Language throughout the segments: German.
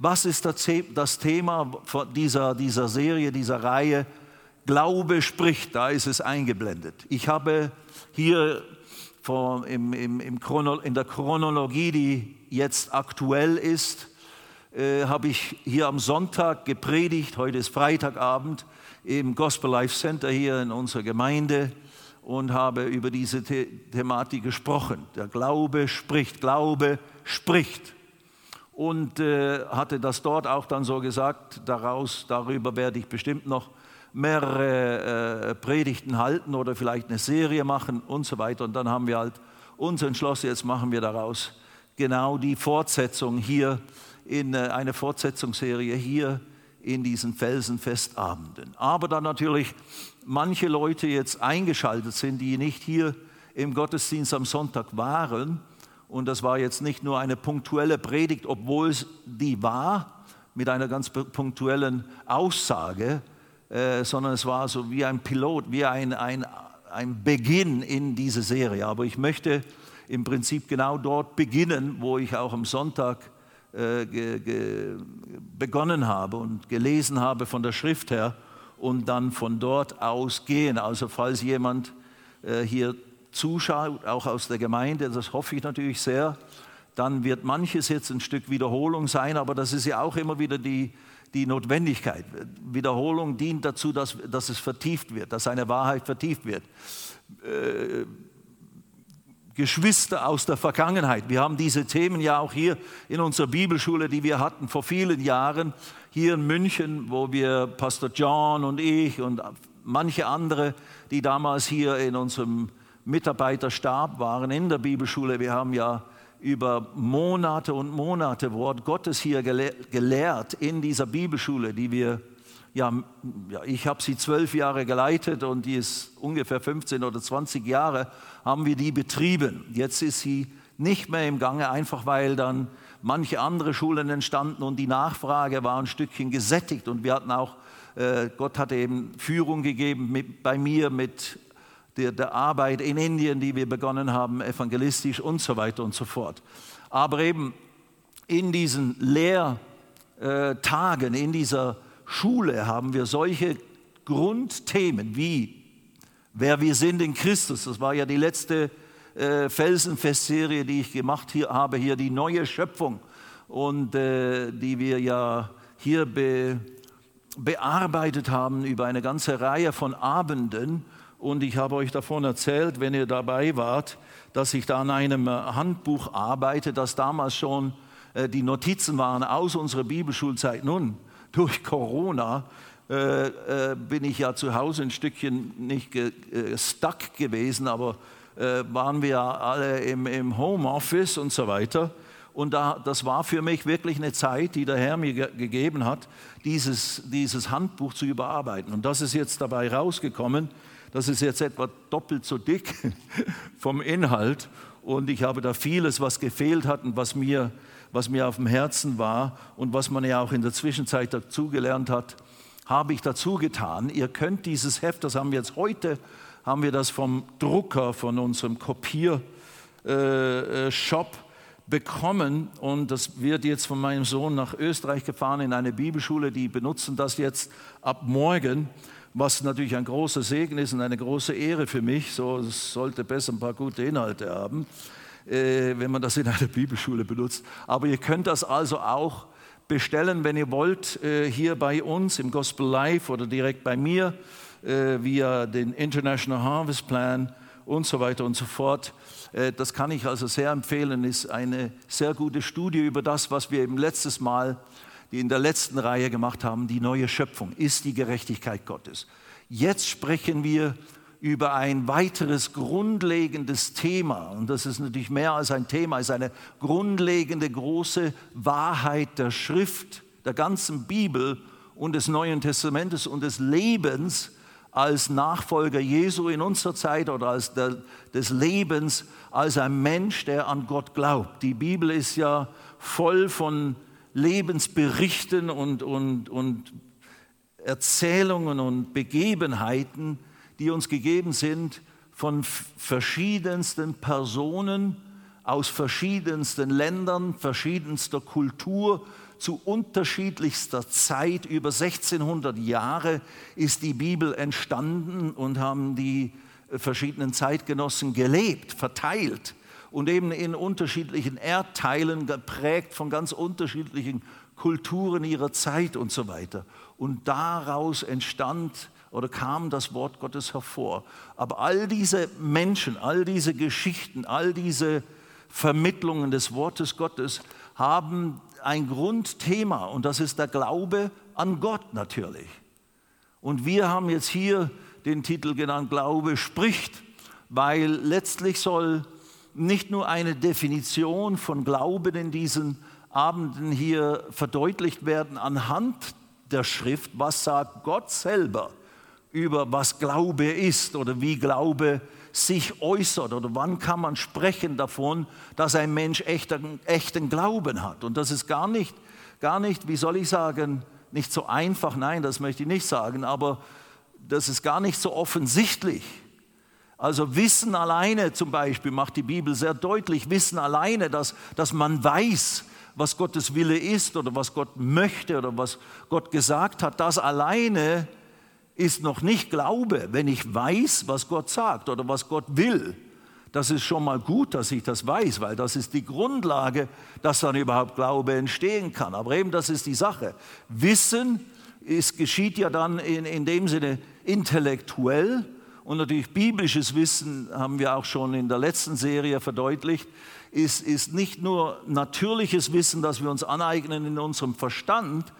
Was ist das Thema dieser, dieser Serie, dieser Reihe? Glaube spricht, da ist es eingeblendet. Ich habe hier vor, im, im, im Chrono, in der Chronologie, die jetzt aktuell ist, äh, habe ich hier am Sonntag gepredigt, heute ist Freitagabend, im Gospel Life Center hier in unserer Gemeinde und habe über diese The Thematik gesprochen. Der Glaube spricht, Glaube spricht und äh, hatte das dort auch dann so gesagt. Daraus, darüber werde ich bestimmt noch mehrere äh, Predigten halten oder vielleicht eine Serie machen und so weiter. Und dann haben wir halt uns entschlossen, jetzt machen wir daraus genau die Fortsetzung hier in äh, eine Fortsetzungsserie hier in diesen Felsenfestabenden. Aber dann natürlich manche Leute jetzt eingeschaltet sind, die nicht hier im Gottesdienst am Sonntag waren und das war jetzt nicht nur eine punktuelle Predigt, obwohl es die war, mit einer ganz punktuellen Aussage, äh, sondern es war so wie ein Pilot, wie ein, ein, ein Beginn in diese Serie. Aber ich möchte im Prinzip genau dort beginnen, wo ich auch am Sonntag äh, ge, ge, begonnen habe und gelesen habe von der Schrift her und dann von dort aus gehen. Also falls jemand äh, hier zuschaut, auch aus der Gemeinde, das hoffe ich natürlich sehr, dann wird manches jetzt ein Stück Wiederholung sein, aber das ist ja auch immer wieder die, die Notwendigkeit. Wiederholung dient dazu, dass, dass es vertieft wird, dass eine Wahrheit vertieft wird. Äh, Geschwister aus der Vergangenheit. Wir haben diese Themen ja auch hier in unserer Bibelschule, die wir hatten vor vielen Jahren, hier in München, wo wir Pastor John und ich und manche andere, die damals hier in unserem Mitarbeiterstab waren in der Bibelschule. Wir haben ja über Monate und Monate Wort Gottes hier gelehrt in dieser Bibelschule, die wir, ja, ich habe sie zwölf Jahre geleitet und die ist ungefähr 15 oder 20 Jahre, haben wir die betrieben. Jetzt ist sie nicht mehr im Gange, einfach weil dann manche andere Schulen entstanden und die Nachfrage war ein Stückchen gesättigt und wir hatten auch, äh, Gott hatte eben Führung gegeben mit, bei mir mit der, der Arbeit in Indien, die wir begonnen haben, evangelistisch und so weiter und so fort. Aber eben in diesen Lehrtagen, in dieser Schule haben wir solche Grundthemen wie wer wir sind in Christus. Das war ja die letzte äh, Felsenfestserie, die ich gemacht hier, habe, hier die neue Schöpfung und äh, die wir ja hier be, bearbeitet haben über eine ganze Reihe von Abenden. Und ich habe euch davon erzählt, wenn ihr dabei wart, dass ich da an einem äh, Handbuch arbeite, das damals schon äh, die Notizen waren aus unserer Bibelschulzeit. Nun, durch Corona äh, äh, bin ich ja zu Hause ein Stückchen nicht ge, äh, stuck gewesen, aber waren wir alle im, im Homeoffice und so weiter. Und da, das war für mich wirklich eine Zeit, die der Herr mir ge gegeben hat, dieses, dieses Handbuch zu überarbeiten. Und das ist jetzt dabei rausgekommen. Das ist jetzt etwa doppelt so dick vom Inhalt. Und ich habe da vieles, was gefehlt hat und was mir, was mir auf dem Herzen war und was man ja auch in der Zwischenzeit dazugelernt hat, habe ich dazu getan. Ihr könnt dieses Heft, das haben wir jetzt heute, haben wir das vom Drucker, von unserem Kopiershop äh, äh bekommen. Und das wird jetzt von meinem Sohn nach Österreich gefahren in eine Bibelschule, die benutzen das jetzt ab morgen was natürlich ein großer Segen ist und eine große Ehre für mich. So, sollte besser ein paar gute Inhalte haben, äh, wenn man das in einer Bibelschule benutzt. Aber ihr könnt das also auch bestellen, wenn ihr wollt, äh, hier bei uns im Gospel Life oder direkt bei mir äh, via den International Harvest Plan und so weiter und so fort. Äh, das kann ich also sehr empfehlen, ist eine sehr gute Studie über das, was wir eben letztes Mal die in der letzten Reihe gemacht haben, die neue Schöpfung ist die Gerechtigkeit Gottes. Jetzt sprechen wir über ein weiteres grundlegendes Thema. Und das ist natürlich mehr als ein Thema, es ist eine grundlegende große Wahrheit der Schrift, der ganzen Bibel und des Neuen Testamentes und des Lebens als Nachfolger Jesu in unserer Zeit oder als der, des Lebens als ein Mensch, der an Gott glaubt. Die Bibel ist ja voll von Lebensberichten und, und, und Erzählungen und Begebenheiten, die uns gegeben sind von verschiedensten Personen aus verschiedensten Ländern, verschiedenster Kultur, zu unterschiedlichster Zeit, über 1600 Jahre ist die Bibel entstanden und haben die verschiedenen Zeitgenossen gelebt, verteilt und eben in unterschiedlichen Erdteilen geprägt von ganz unterschiedlichen Kulturen ihrer Zeit und so weiter. Und daraus entstand oder kam das Wort Gottes hervor. Aber all diese Menschen, all diese Geschichten, all diese Vermittlungen des Wortes Gottes haben ein Grundthema und das ist der Glaube an Gott natürlich. Und wir haben jetzt hier den Titel genannt, Glaube spricht, weil letztlich soll nicht nur eine Definition von Glauben in diesen Abenden hier verdeutlicht werden anhand der Schrift, was sagt Gott selber über was Glaube ist oder wie Glaube sich äußert oder wann kann man sprechen davon, dass ein Mensch echten, echten Glauben hat. Und das ist gar nicht, gar nicht, wie soll ich sagen, nicht so einfach, nein, das möchte ich nicht sagen, aber das ist gar nicht so offensichtlich. Also Wissen alleine zum Beispiel macht die Bibel sehr deutlich, Wissen alleine, dass, dass man weiß, was Gottes Wille ist oder was Gott möchte oder was Gott gesagt hat, das alleine ist noch nicht Glaube, wenn ich weiß, was Gott sagt oder was Gott will. Das ist schon mal gut, dass ich das weiß, weil das ist die Grundlage, dass dann überhaupt Glaube entstehen kann. Aber eben das ist die Sache. Wissen ist, geschieht ja dann in, in dem Sinne intellektuell und natürlich biblisches Wissen haben wir auch schon in der letzten Serie verdeutlicht, ist, ist nicht nur natürliches Wissen, das wir uns aneignen in unserem Verstand,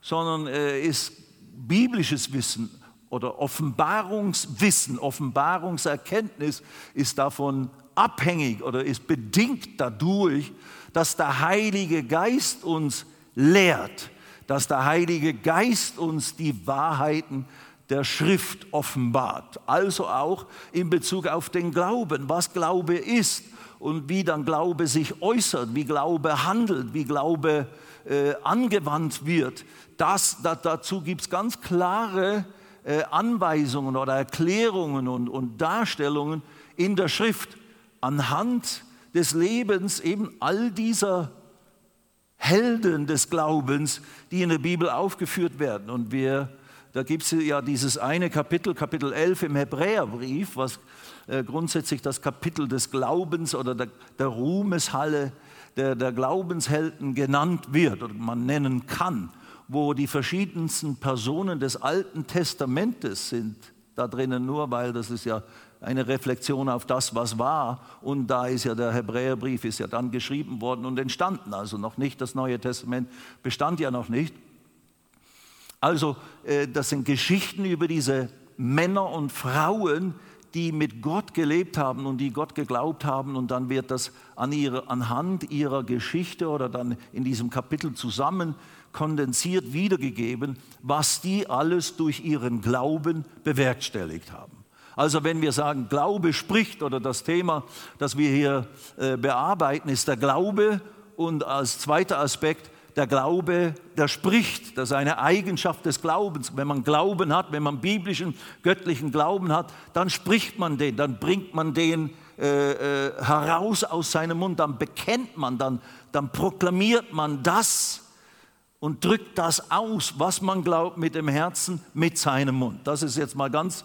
sondern äh, ist biblisches Wissen oder Offenbarungswissen, Offenbarungserkenntnis ist davon abhängig oder ist bedingt dadurch, dass der Heilige Geist uns lehrt, dass der Heilige Geist uns die Wahrheiten der Schrift offenbart. Also auch in Bezug auf den Glauben, was Glaube ist und wie dann Glaube sich äußert, wie Glaube handelt, wie Glaube äh, angewandt wird. Das, da, dazu gibt es ganz klare äh, Anweisungen oder Erklärungen und, und Darstellungen in der Schrift anhand des Lebens eben all dieser Helden des Glaubens, die in der Bibel aufgeführt werden. Und wir da gibt es ja dieses eine Kapitel, Kapitel 11 im Hebräerbrief, was äh, grundsätzlich das Kapitel des Glaubens oder der, der Ruhmeshalle der, der Glaubenshelden genannt wird oder man nennen kann, wo die verschiedensten Personen des Alten Testamentes sind da drinnen nur, weil das ist ja eine Reflexion auf das, was war. Und da ist ja der Hebräerbrief ist ja dann geschrieben worden und entstanden. Also noch nicht, das Neue Testament bestand ja noch nicht. Also äh, das sind Geschichten über diese Männer und Frauen, die mit Gott gelebt haben und die Gott geglaubt haben. Und dann wird das an ihre, anhand ihrer Geschichte oder dann in diesem Kapitel zusammen kondensiert wiedergegeben, was die alles durch ihren Glauben bewerkstelligt haben. Also wenn wir sagen, Glaube spricht oder das Thema, das wir hier äh, bearbeiten, ist der Glaube und als zweiter Aspekt der Glaube, der spricht, das ist eine Eigenschaft des Glaubens. Wenn man Glauben hat, wenn man biblischen, göttlichen Glauben hat, dann spricht man den, dann bringt man den äh, äh, heraus aus seinem Mund, dann bekennt man, dann, dann proklamiert man das und drückt das aus, was man glaubt mit dem Herzen, mit seinem Mund. Das ist jetzt mal ganz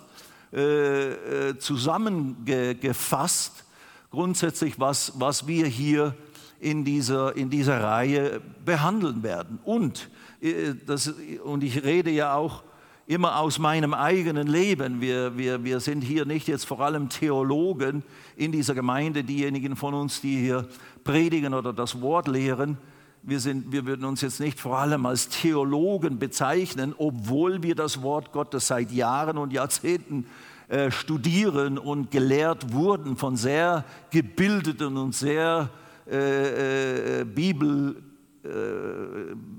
äh, äh zusammengefasst, grundsätzlich, was, was wir hier in dieser, in dieser Reihe behandeln werden. Und, äh, das, und ich rede ja auch immer aus meinem eigenen Leben. Wir, wir, wir sind hier nicht jetzt vor allem Theologen in dieser Gemeinde, diejenigen von uns, die hier predigen oder das Wort lehren. Wir, sind, wir würden uns jetzt nicht vor allem als Theologen bezeichnen, obwohl wir das Wort Gottes seit Jahren und Jahrzehnten äh, studieren und gelehrt wurden von sehr gebildeten und sehr äh, äh, Bibel, äh,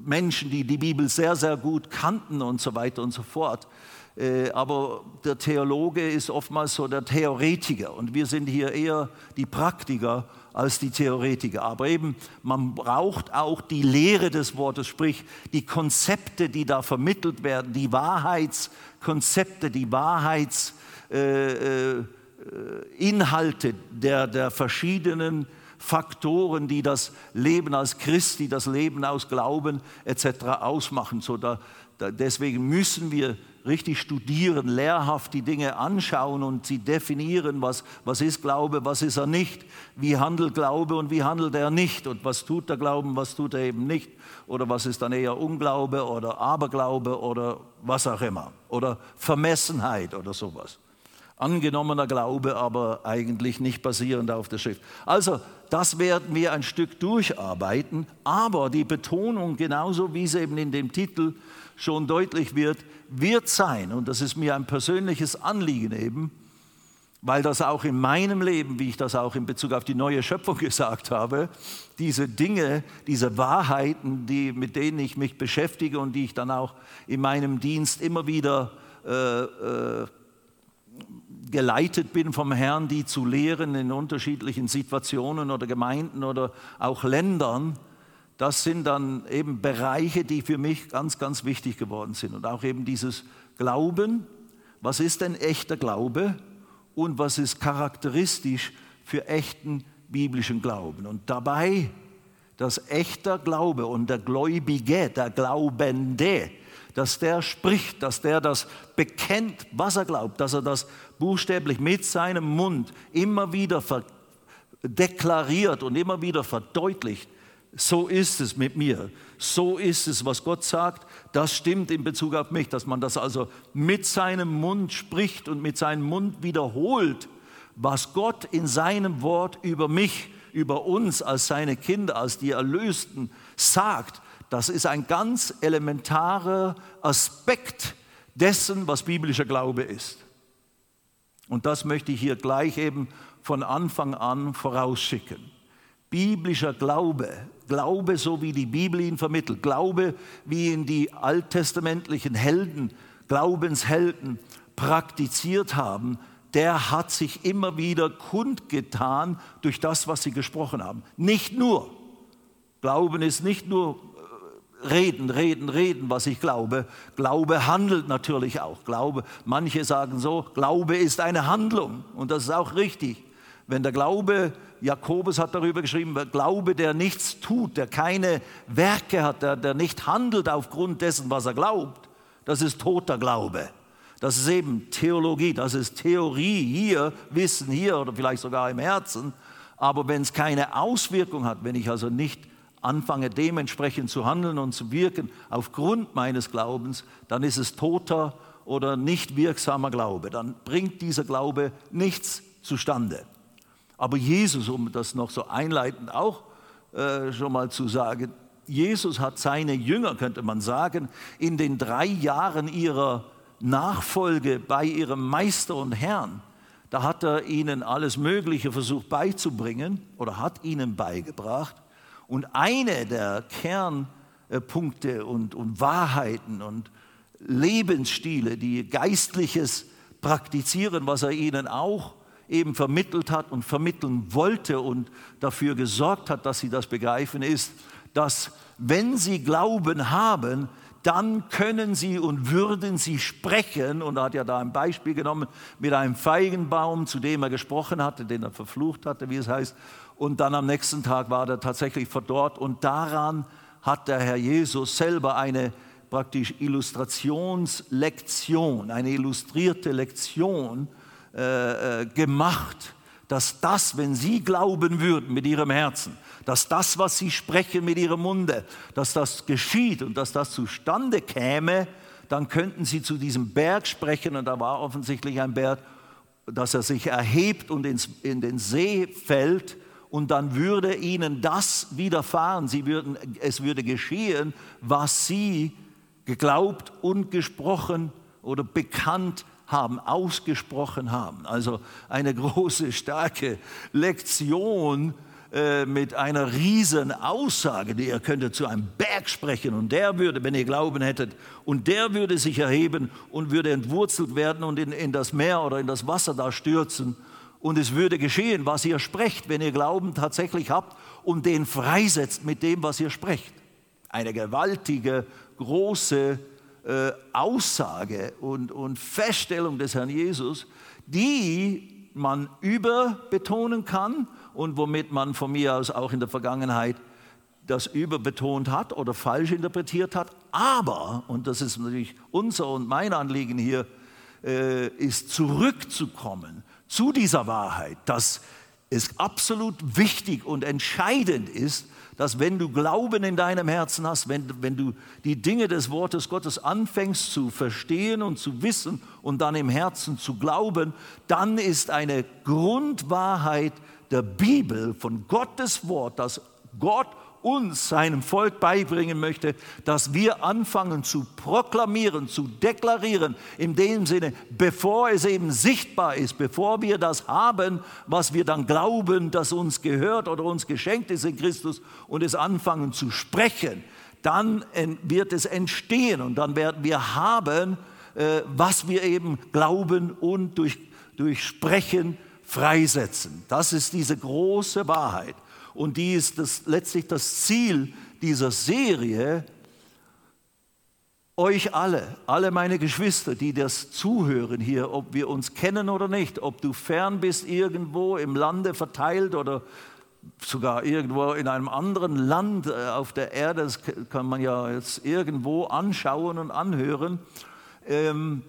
Menschen, die die Bibel sehr, sehr gut kannten und so weiter und so fort. Äh, aber der Theologe ist oftmals so der Theoretiker und wir sind hier eher die Praktiker als die Theoretiker. Aber eben, man braucht auch die Lehre des Wortes, sprich die Konzepte, die da vermittelt werden, die Wahrheitskonzepte, die Wahrheitsinhalte äh, äh, der, der verschiedenen Faktoren, die das Leben als Christi, das Leben aus Glauben etc. ausmachen. So da, da, deswegen müssen wir richtig studieren, lehrhaft die Dinge anschauen und sie definieren, was, was ist Glaube, was ist er nicht, wie handelt Glaube und wie handelt er nicht und was tut der Glauben, was tut er eben nicht oder was ist dann eher Unglaube oder Aberglaube oder was auch immer oder Vermessenheit oder sowas. Angenommener Glaube, aber eigentlich nicht basierend auf der Schrift. Also, das werden wir ein Stück durcharbeiten, aber die Betonung, genauso wie es eben in dem Titel schon deutlich wird, wird sein, und das ist mir ein persönliches Anliegen eben, weil das auch in meinem Leben, wie ich das auch in Bezug auf die neue Schöpfung gesagt habe, diese Dinge, diese Wahrheiten, die, mit denen ich mich beschäftige und die ich dann auch in meinem Dienst immer wieder äh, äh, geleitet bin vom Herrn, die zu lehren in unterschiedlichen Situationen oder Gemeinden oder auch Ländern, das sind dann eben Bereiche, die für mich ganz, ganz wichtig geworden sind. Und auch eben dieses Glauben, was ist denn echter Glaube und was ist charakteristisch für echten biblischen Glauben. Und dabei, dass echter Glaube und der Gläubige, der Glaubende, dass der spricht, dass der das bekennt, was er glaubt, dass er das buchstäblich mit seinem Mund immer wieder deklariert und immer wieder verdeutlicht, so ist es mit mir. So ist es, was Gott sagt. Das stimmt in Bezug auf mich, dass man das also mit seinem Mund spricht und mit seinem Mund wiederholt, was Gott in seinem Wort über mich, über uns als seine Kinder, als die Erlösten sagt. Das ist ein ganz elementarer Aspekt dessen, was biblischer Glaube ist. Und das möchte ich hier gleich eben von Anfang an vorausschicken. Biblischer Glaube Glaube, so wie die Bibel ihn vermittelt, Glaube, wie ihn die alttestamentlichen Helden, Glaubenshelden praktiziert haben, der hat sich immer wieder kundgetan durch das, was sie gesprochen haben. Nicht nur. Glauben ist nicht nur reden, reden, reden, was ich glaube. Glaube handelt natürlich auch. Glaube, manche sagen so, Glaube ist eine Handlung und das ist auch richtig. Wenn der Glaube Jakobus hat darüber geschrieben, Glaube, der nichts tut, der keine Werke hat, der, der nicht handelt aufgrund dessen, was er glaubt, das ist toter Glaube. Das ist eben Theologie, das ist Theorie hier, Wissen hier oder vielleicht sogar im Herzen. Aber wenn es keine Auswirkung hat, wenn ich also nicht anfange dementsprechend zu handeln und zu wirken aufgrund meines Glaubens, dann ist es toter oder nicht wirksamer Glaube. Dann bringt dieser Glaube nichts zustande. Aber Jesus, um das noch so einleitend auch äh, schon mal zu sagen, Jesus hat seine Jünger, könnte man sagen, in den drei Jahren ihrer Nachfolge bei ihrem Meister und Herrn, da hat er ihnen alles Mögliche versucht beizubringen oder hat ihnen beigebracht. Und eine der Kernpunkte und, und Wahrheiten und Lebensstile, die geistliches praktizieren, was er ihnen auch eben vermittelt hat und vermitteln wollte und dafür gesorgt hat, dass sie das begreifen, ist, dass wenn sie Glauben haben, dann können sie und würden sie sprechen. Und er hat ja da ein Beispiel genommen mit einem Feigenbaum, zu dem er gesprochen hatte, den er verflucht hatte, wie es heißt. Und dann am nächsten Tag war er tatsächlich verdorrt. Und daran hat der Herr Jesus selber eine praktisch Illustrationslektion, eine illustrierte Lektion äh, äh, gemacht, dass das, wenn sie glauben würden mit ihrem Herzen, dass das, was sie sprechen mit ihrem Munde, dass das geschieht und dass das zustande käme, dann könnten sie zu diesem Berg sprechen und da war offensichtlich ein Berg, dass er sich erhebt und ins, in den See fällt und dann würde ihnen das widerfahren. Sie würden, es würde geschehen, was sie geglaubt und gesprochen oder bekannt haben, ausgesprochen haben. Also eine große, starke Lektion äh, mit einer riesen Aussage, die ihr könntet zu einem Berg sprechen und der würde, wenn ihr Glauben hättet, und der würde sich erheben und würde entwurzelt werden und in, in das Meer oder in das Wasser da stürzen. Und es würde geschehen, was ihr sprecht, wenn ihr Glauben tatsächlich habt und den freisetzt mit dem, was ihr sprecht. Eine gewaltige, große äh, Aussage und, und Feststellung des Herrn Jesus, die man überbetonen kann und womit man von mir aus auch in der Vergangenheit das überbetont hat oder falsch interpretiert hat. Aber, und das ist natürlich unser und mein Anliegen hier, äh, ist zurückzukommen zu dieser Wahrheit, dass es absolut wichtig und entscheidend ist, dass wenn du Glauben in deinem Herzen hast, wenn, wenn du die Dinge des Wortes Gottes anfängst zu verstehen und zu wissen und dann im Herzen zu glauben, dann ist eine Grundwahrheit der Bibel von Gottes Wort, dass Gott uns, seinem Volk beibringen möchte, dass wir anfangen zu proklamieren, zu deklarieren, in dem Sinne, bevor es eben sichtbar ist, bevor wir das haben, was wir dann glauben, dass uns gehört oder uns geschenkt ist in Christus und es anfangen zu sprechen, dann wird es entstehen und dann werden wir haben, äh, was wir eben glauben und durch, durch Sprechen freisetzen. Das ist diese große Wahrheit. Und die ist das, letztlich das Ziel dieser Serie, euch alle, alle meine Geschwister, die das zuhören hier, ob wir uns kennen oder nicht, ob du fern bist irgendwo im Lande verteilt oder sogar irgendwo in einem anderen Land äh, auf der Erde, das kann man ja jetzt irgendwo anschauen und anhören, ähm,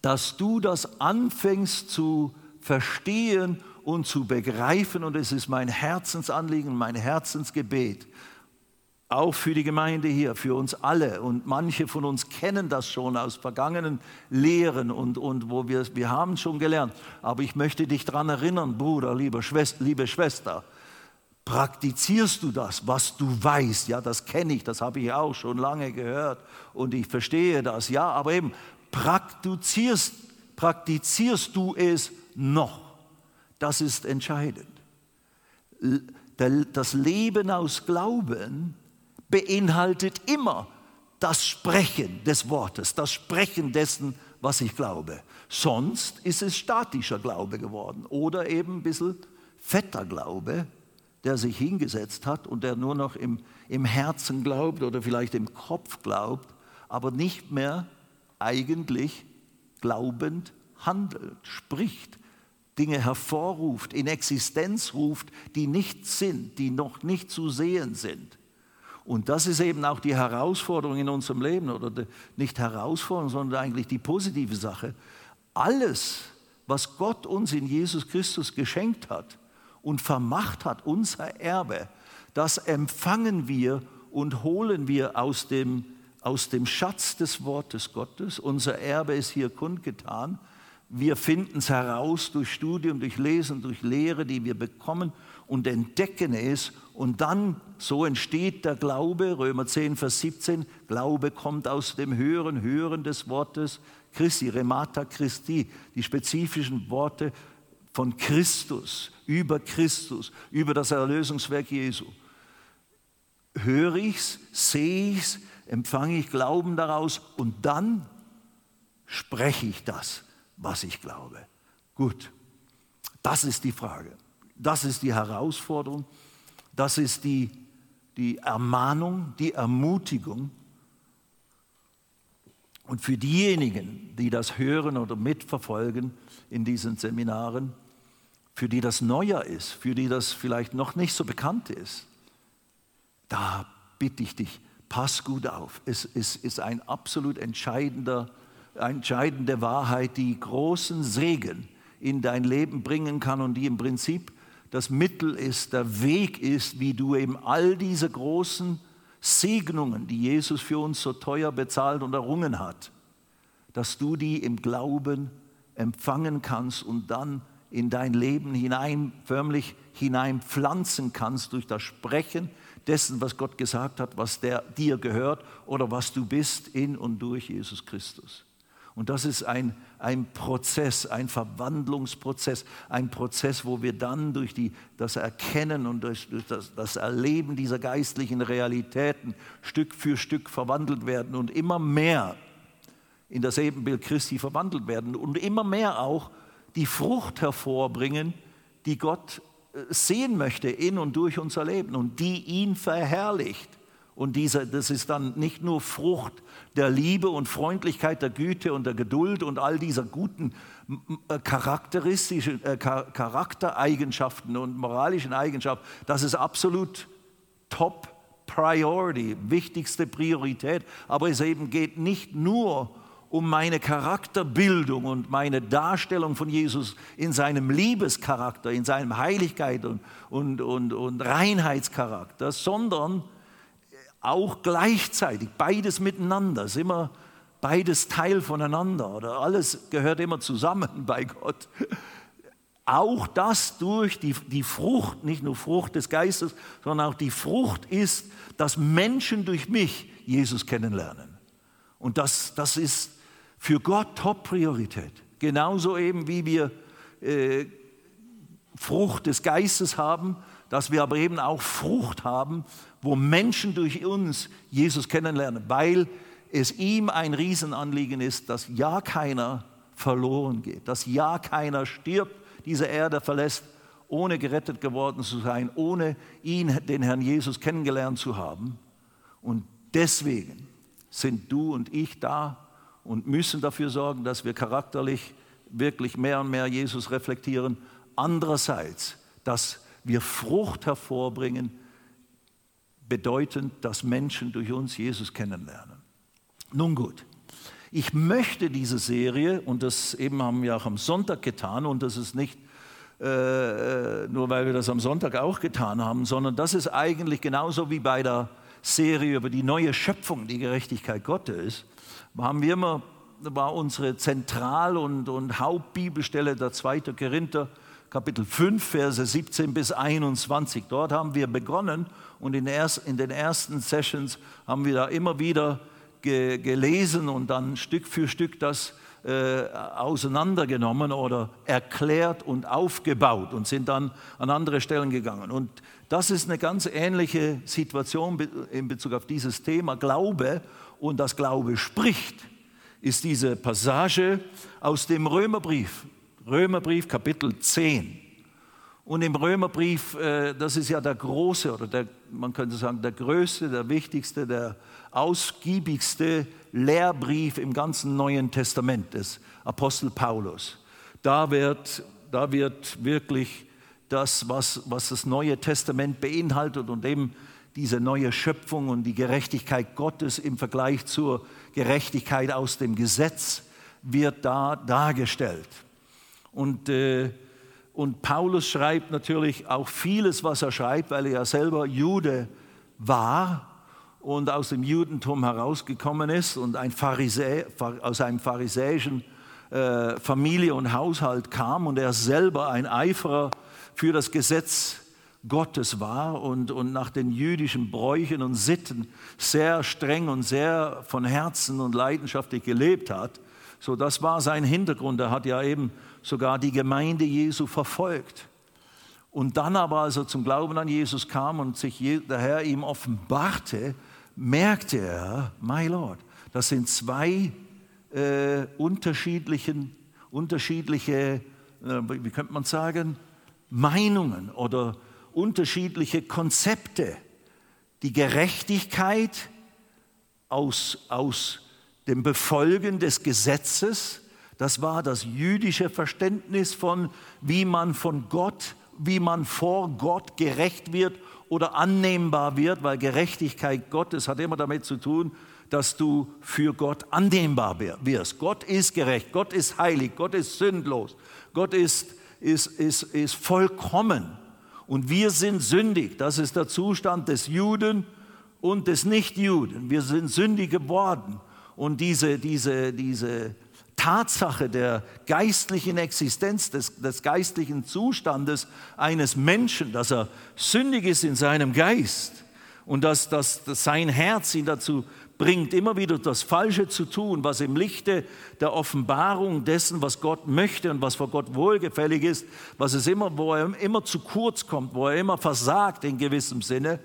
dass du das anfängst zu verstehen und zu begreifen. Und es ist mein Herzensanliegen, mein Herzensgebet, auch für die Gemeinde hier, für uns alle. Und manche von uns kennen das schon aus vergangenen Lehren und, und wo wir, wir haben schon gelernt. Aber ich möchte dich daran erinnern, Bruder, liebe Schwester, liebe Schwester, praktizierst du das, was du weißt? Ja, das kenne ich, das habe ich auch schon lange gehört und ich verstehe das. Ja, aber eben praktizierst, praktizierst du es noch? Das ist entscheidend. Das Leben aus Glauben beinhaltet immer das Sprechen des Wortes, das Sprechen dessen, was ich glaube. Sonst ist es statischer Glaube geworden oder eben ein bisschen fetter Glaube, der sich hingesetzt hat und der nur noch im, im Herzen glaubt oder vielleicht im Kopf glaubt, aber nicht mehr eigentlich glaubend handelt, spricht, Dinge hervorruft, in Existenz ruft, die nicht sind, die noch nicht zu sehen sind. Und das ist eben auch die Herausforderung in unserem Leben, oder nicht Herausforderung, sondern eigentlich die positive Sache. Alles, was Gott uns in Jesus Christus geschenkt hat und vermacht hat, unser Erbe, das empfangen wir und holen wir aus dem, aus dem Schatz des Wortes Gottes. Unser Erbe ist hier kundgetan wir finden es heraus durch Studium, durch Lesen, durch Lehre, die wir bekommen und entdecken es. Und dann, so entsteht der Glaube, Römer 10, Vers 17, Glaube kommt aus dem Hören, Hören des Wortes Christi, Remata Christi, die spezifischen Worte von Christus, über Christus, über das Erlösungswerk Jesu. Höre ich's, sehe ich's, empfange ich Glauben daraus und dann spreche ich das was ich glaube. Gut, das ist die Frage. Das ist die Herausforderung. Das ist die, die Ermahnung, die Ermutigung. Und für diejenigen, die das hören oder mitverfolgen in diesen Seminaren, für die das neuer ist, für die das vielleicht noch nicht so bekannt ist, da bitte ich dich, pass gut auf. Es, es ist ein absolut entscheidender entscheidende Wahrheit, die großen Segen in dein Leben bringen kann und die im Prinzip das Mittel ist, der Weg ist, wie du eben all diese großen Segnungen, die Jesus für uns so teuer bezahlt und errungen hat, dass du die im Glauben empfangen kannst und dann in dein Leben hinein, förmlich hineinpflanzen kannst durch das Sprechen dessen, was Gott gesagt hat, was der, dir gehört oder was du bist in und durch Jesus Christus. Und das ist ein, ein Prozess, ein Verwandlungsprozess, ein Prozess, wo wir dann durch die, das Erkennen und durch, durch das, das Erleben dieser geistlichen Realitäten Stück für Stück verwandelt werden und immer mehr in das Ebenbild Christi verwandelt werden und immer mehr auch die Frucht hervorbringen, die Gott äh, sehen möchte in und durch unser Leben und die ihn verherrlicht Und diese, das ist dann nicht nur Frucht der Liebe und Freundlichkeit, der Güte und der Geduld und all dieser guten äh, charakteristischen äh, Charaktereigenschaften und moralischen Eigenschaften. Das ist absolut Top Priority, wichtigste Priorität. Aber es eben geht nicht nur um meine Charakterbildung und meine Darstellung von Jesus in seinem Liebescharakter, in seinem Heiligkeit und, und, und, und Reinheitscharakter, sondern auch gleichzeitig, beides miteinander, ist immer beides Teil voneinander oder alles gehört immer zusammen bei Gott. Auch das durch die, die Frucht, nicht nur Frucht des Geistes, sondern auch die Frucht ist, dass Menschen durch mich Jesus kennenlernen. Und das, das ist für Gott Top-Priorität. Genauso eben wie wir äh, Frucht des Geistes haben, dass wir aber eben auch Frucht haben, wo Menschen durch uns Jesus kennenlernen, weil es ihm ein Riesenanliegen ist, dass ja keiner verloren geht, dass ja keiner stirbt, diese Erde verlässt, ohne gerettet geworden zu sein, ohne ihn, den Herrn Jesus, kennengelernt zu haben. Und deswegen sind du und ich da und müssen dafür sorgen, dass wir charakterlich wirklich mehr und mehr Jesus reflektieren. Andererseits, dass wir Frucht hervorbringen, bedeutend, dass Menschen durch uns Jesus kennenlernen. Nun gut, ich möchte diese Serie, und das eben haben wir auch am Sonntag getan, und das ist nicht äh, nur, weil wir das am Sonntag auch getan haben, sondern das ist eigentlich genauso wie bei der Serie über die neue Schöpfung, die Gerechtigkeit Gottes haben wir immer, war unsere Zentral- und, und Hauptbibelstelle der 2. Korinther, Kapitel 5, Verse 17 bis 21. Dort haben wir begonnen und in, den ersten Sessions haben wir da immer wieder ge, gelesen und dann Stück für Stück das äh, auseinandergenommen oder erklärt und aufgebaut und sind dann an andere Stellen gegangen. Und das ist eine ganz ähnliche Situation in Bezug auf dieses Thema Glaube und das Glaube spricht, ist diese Passage aus dem Römerbrief, Römerbrief Kapitel 10. Und im Römerbrief, äh, das ist ja der große oder der, man könnte sagen, der größte, der wichtigste, der ausgiebigste Lehrbrief im ganzen Neuen Testament des Apostel Paulus. Da wird, da wird wirklich das, was, was das Neue Testament beinhaltet und eben diese neue Schöpfung und die Gerechtigkeit Gottes im Vergleich zur Gerechtigkeit aus dem Gesetz wird da dargestellt. Und, äh, und Paulus schreibt natürlich auch vieles, was er schreibt, weil er ja selber Jude war und aus dem Judentum herausgekommen ist und ein Pharisä, aus einem pharisäischen äh, Familie und Haushalt kam und er selber ein Eiferer für das Gesetz Gottes war und, und nach den jüdischen Bräuchen und Sitten sehr streng und sehr von Herzen und leidenschaftlich gelebt hat. So, das war sein Hintergrund. Er hat ja eben sogar die Gemeinde Jesu verfolgt. Und dann aber, als er zum Glauben an Jesus kam und sich der Herr ihm offenbarte, merkte er, my Lord, das sind zwei äh, unterschiedlichen, unterschiedliche, äh, wie könnte man sagen, Meinungen oder unterschiedliche Konzepte. Die Gerechtigkeit aus, aus dem Befolgen des Gesetzes, das war das jüdische Verständnis von, wie man von Gott, wie man vor Gott gerecht wird oder annehmbar wird, weil Gerechtigkeit Gottes hat immer damit zu tun, dass du für Gott annehmbar wirst. Gott ist gerecht, Gott ist heilig, Gott ist sündlos, Gott ist, ist, ist, ist vollkommen und wir sind sündig. Das ist der Zustand des Juden und des Nichtjuden. Wir sind sündig geworden. Und diese, diese, diese Tatsache der geistlichen Existenz, des, des geistlichen Zustandes eines Menschen, dass er sündig ist in seinem Geist und dass, dass, dass sein Herz ihn dazu bringt, immer wieder das Falsche zu tun, was im Lichte der Offenbarung dessen, was Gott möchte und was vor Gott wohlgefällig ist, was es immer, wo er immer zu kurz kommt, wo er immer versagt in gewissem Sinne,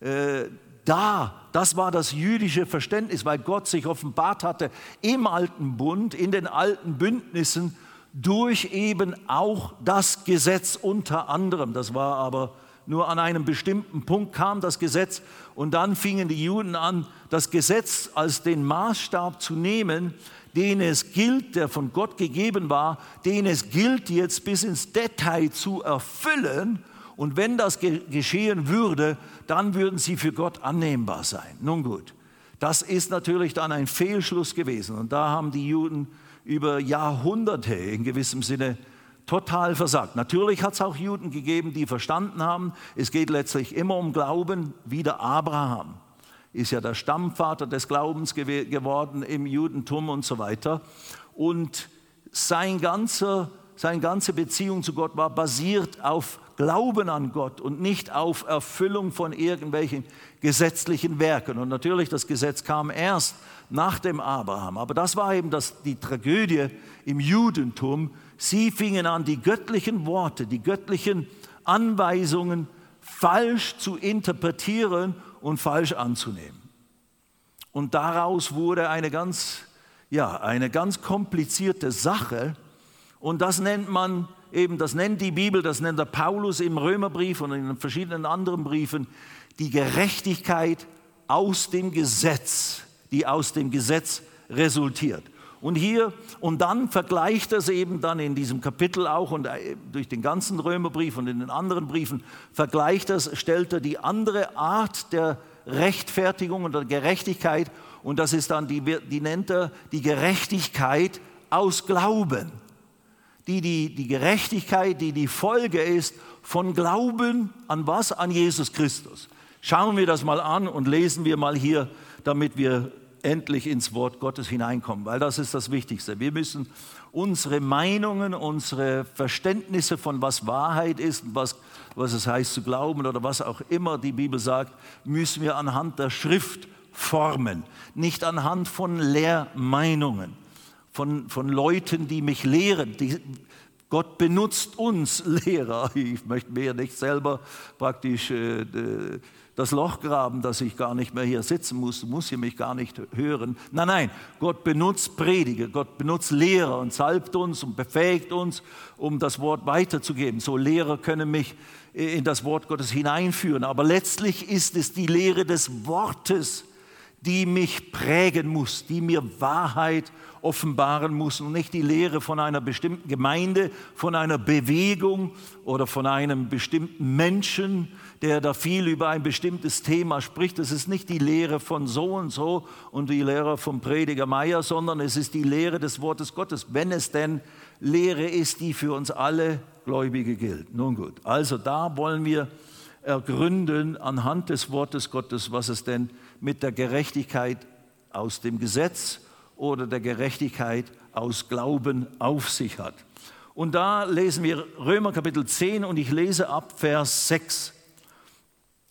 äh, da, das war das jüdische Verständnis, weil Gott sich offenbart hatte im alten Bund, in den alten Bündnissen, durch eben auch das Gesetz unter anderem. Das war aber nur an einem bestimmten Punkt kam das Gesetz und dann fingen die Juden an, das Gesetz als den Maßstab zu nehmen, den es gilt, der von Gott gegeben war, den es gilt jetzt bis ins Detail zu erfüllen. Und wenn das geschehen würde, dann würden sie für Gott annehmbar sein. Nun gut, das ist natürlich dann ein Fehlschluss gewesen. Und da haben die Juden über Jahrhunderte in gewissem Sinne total versagt. Natürlich hat es auch Juden gegeben, die verstanden haben, es geht letztlich immer um Glauben, wie der Abraham ist ja der Stammvater des Glaubens geworden im Judentum und so weiter. Und sein ganzer, seine ganze Beziehung zu Gott war basiert auf Glauben an Gott und nicht auf Erfüllung von irgendwelchen gesetzlichen Werken. Und natürlich, das Gesetz kam erst nach dem Abraham. Aber das war eben das, die Tragödie im Judentum. Sie fingen an, die göttlichen Worte, die göttlichen Anweisungen falsch zu interpretieren und falsch anzunehmen. Und daraus wurde eine ganz, ja, eine ganz komplizierte Sache. Und das nennt man eben, das nennt die Bibel, das nennt der Paulus im Römerbrief und in verschiedenen anderen Briefen, die Gerechtigkeit aus dem Gesetz, die aus dem Gesetz resultiert. Und hier, und dann vergleicht er es eben dann in diesem Kapitel auch und äh, durch den ganzen Römerbrief und in den anderen Briefen, vergleicht er es, stellt er die andere Art der Rechtfertigung und der Gerechtigkeit und das ist dann, die, die nennt er die Gerechtigkeit aus Glauben. Die, die, die Gerechtigkeit, die die Folge ist von Glauben an was? An Jesus Christus. Schauen wir das mal an und lesen wir mal hier, damit wir endlich ins Wort Gottes hineinkommen, weil das ist das Wichtigste. Wir müssen unsere Meinungen, unsere Verständnisse von was Wahrheit ist, was, was es heißt zu glauben oder was auch immer die Bibel sagt, müssen wir anhand der Schrift formen, nicht anhand von Lehrmeinungen, von, von Leuten, die mich lehren. Die, Gott benutzt uns Lehrer. Ich möchte mir nicht selber praktisch äh, das Loch graben, dass ich gar nicht mehr hier sitzen muss, muss ihr mich gar nicht hören. Nein, nein, Gott benutzt Prediger, Gott benutzt Lehrer und salbt uns und befähigt uns, um das Wort weiterzugeben. So Lehrer können mich in das Wort Gottes hineinführen. Aber letztlich ist es die Lehre des Wortes, die mich prägen muss, die mir Wahrheit offenbaren muss und nicht die Lehre von einer bestimmten Gemeinde, von einer Bewegung oder von einem bestimmten Menschen, der da viel über ein bestimmtes Thema spricht. Es ist nicht die Lehre von so und so und die Lehre vom Prediger Meier, sondern es ist die Lehre des Wortes Gottes, wenn es denn Lehre ist, die für uns alle Gläubige gilt. Nun gut, also da wollen wir ergründen anhand des Wortes Gottes, was es denn mit der Gerechtigkeit aus dem Gesetz oder der Gerechtigkeit aus Glauben auf sich hat. Und da lesen wir Römer Kapitel 10 und ich lese ab Vers 6.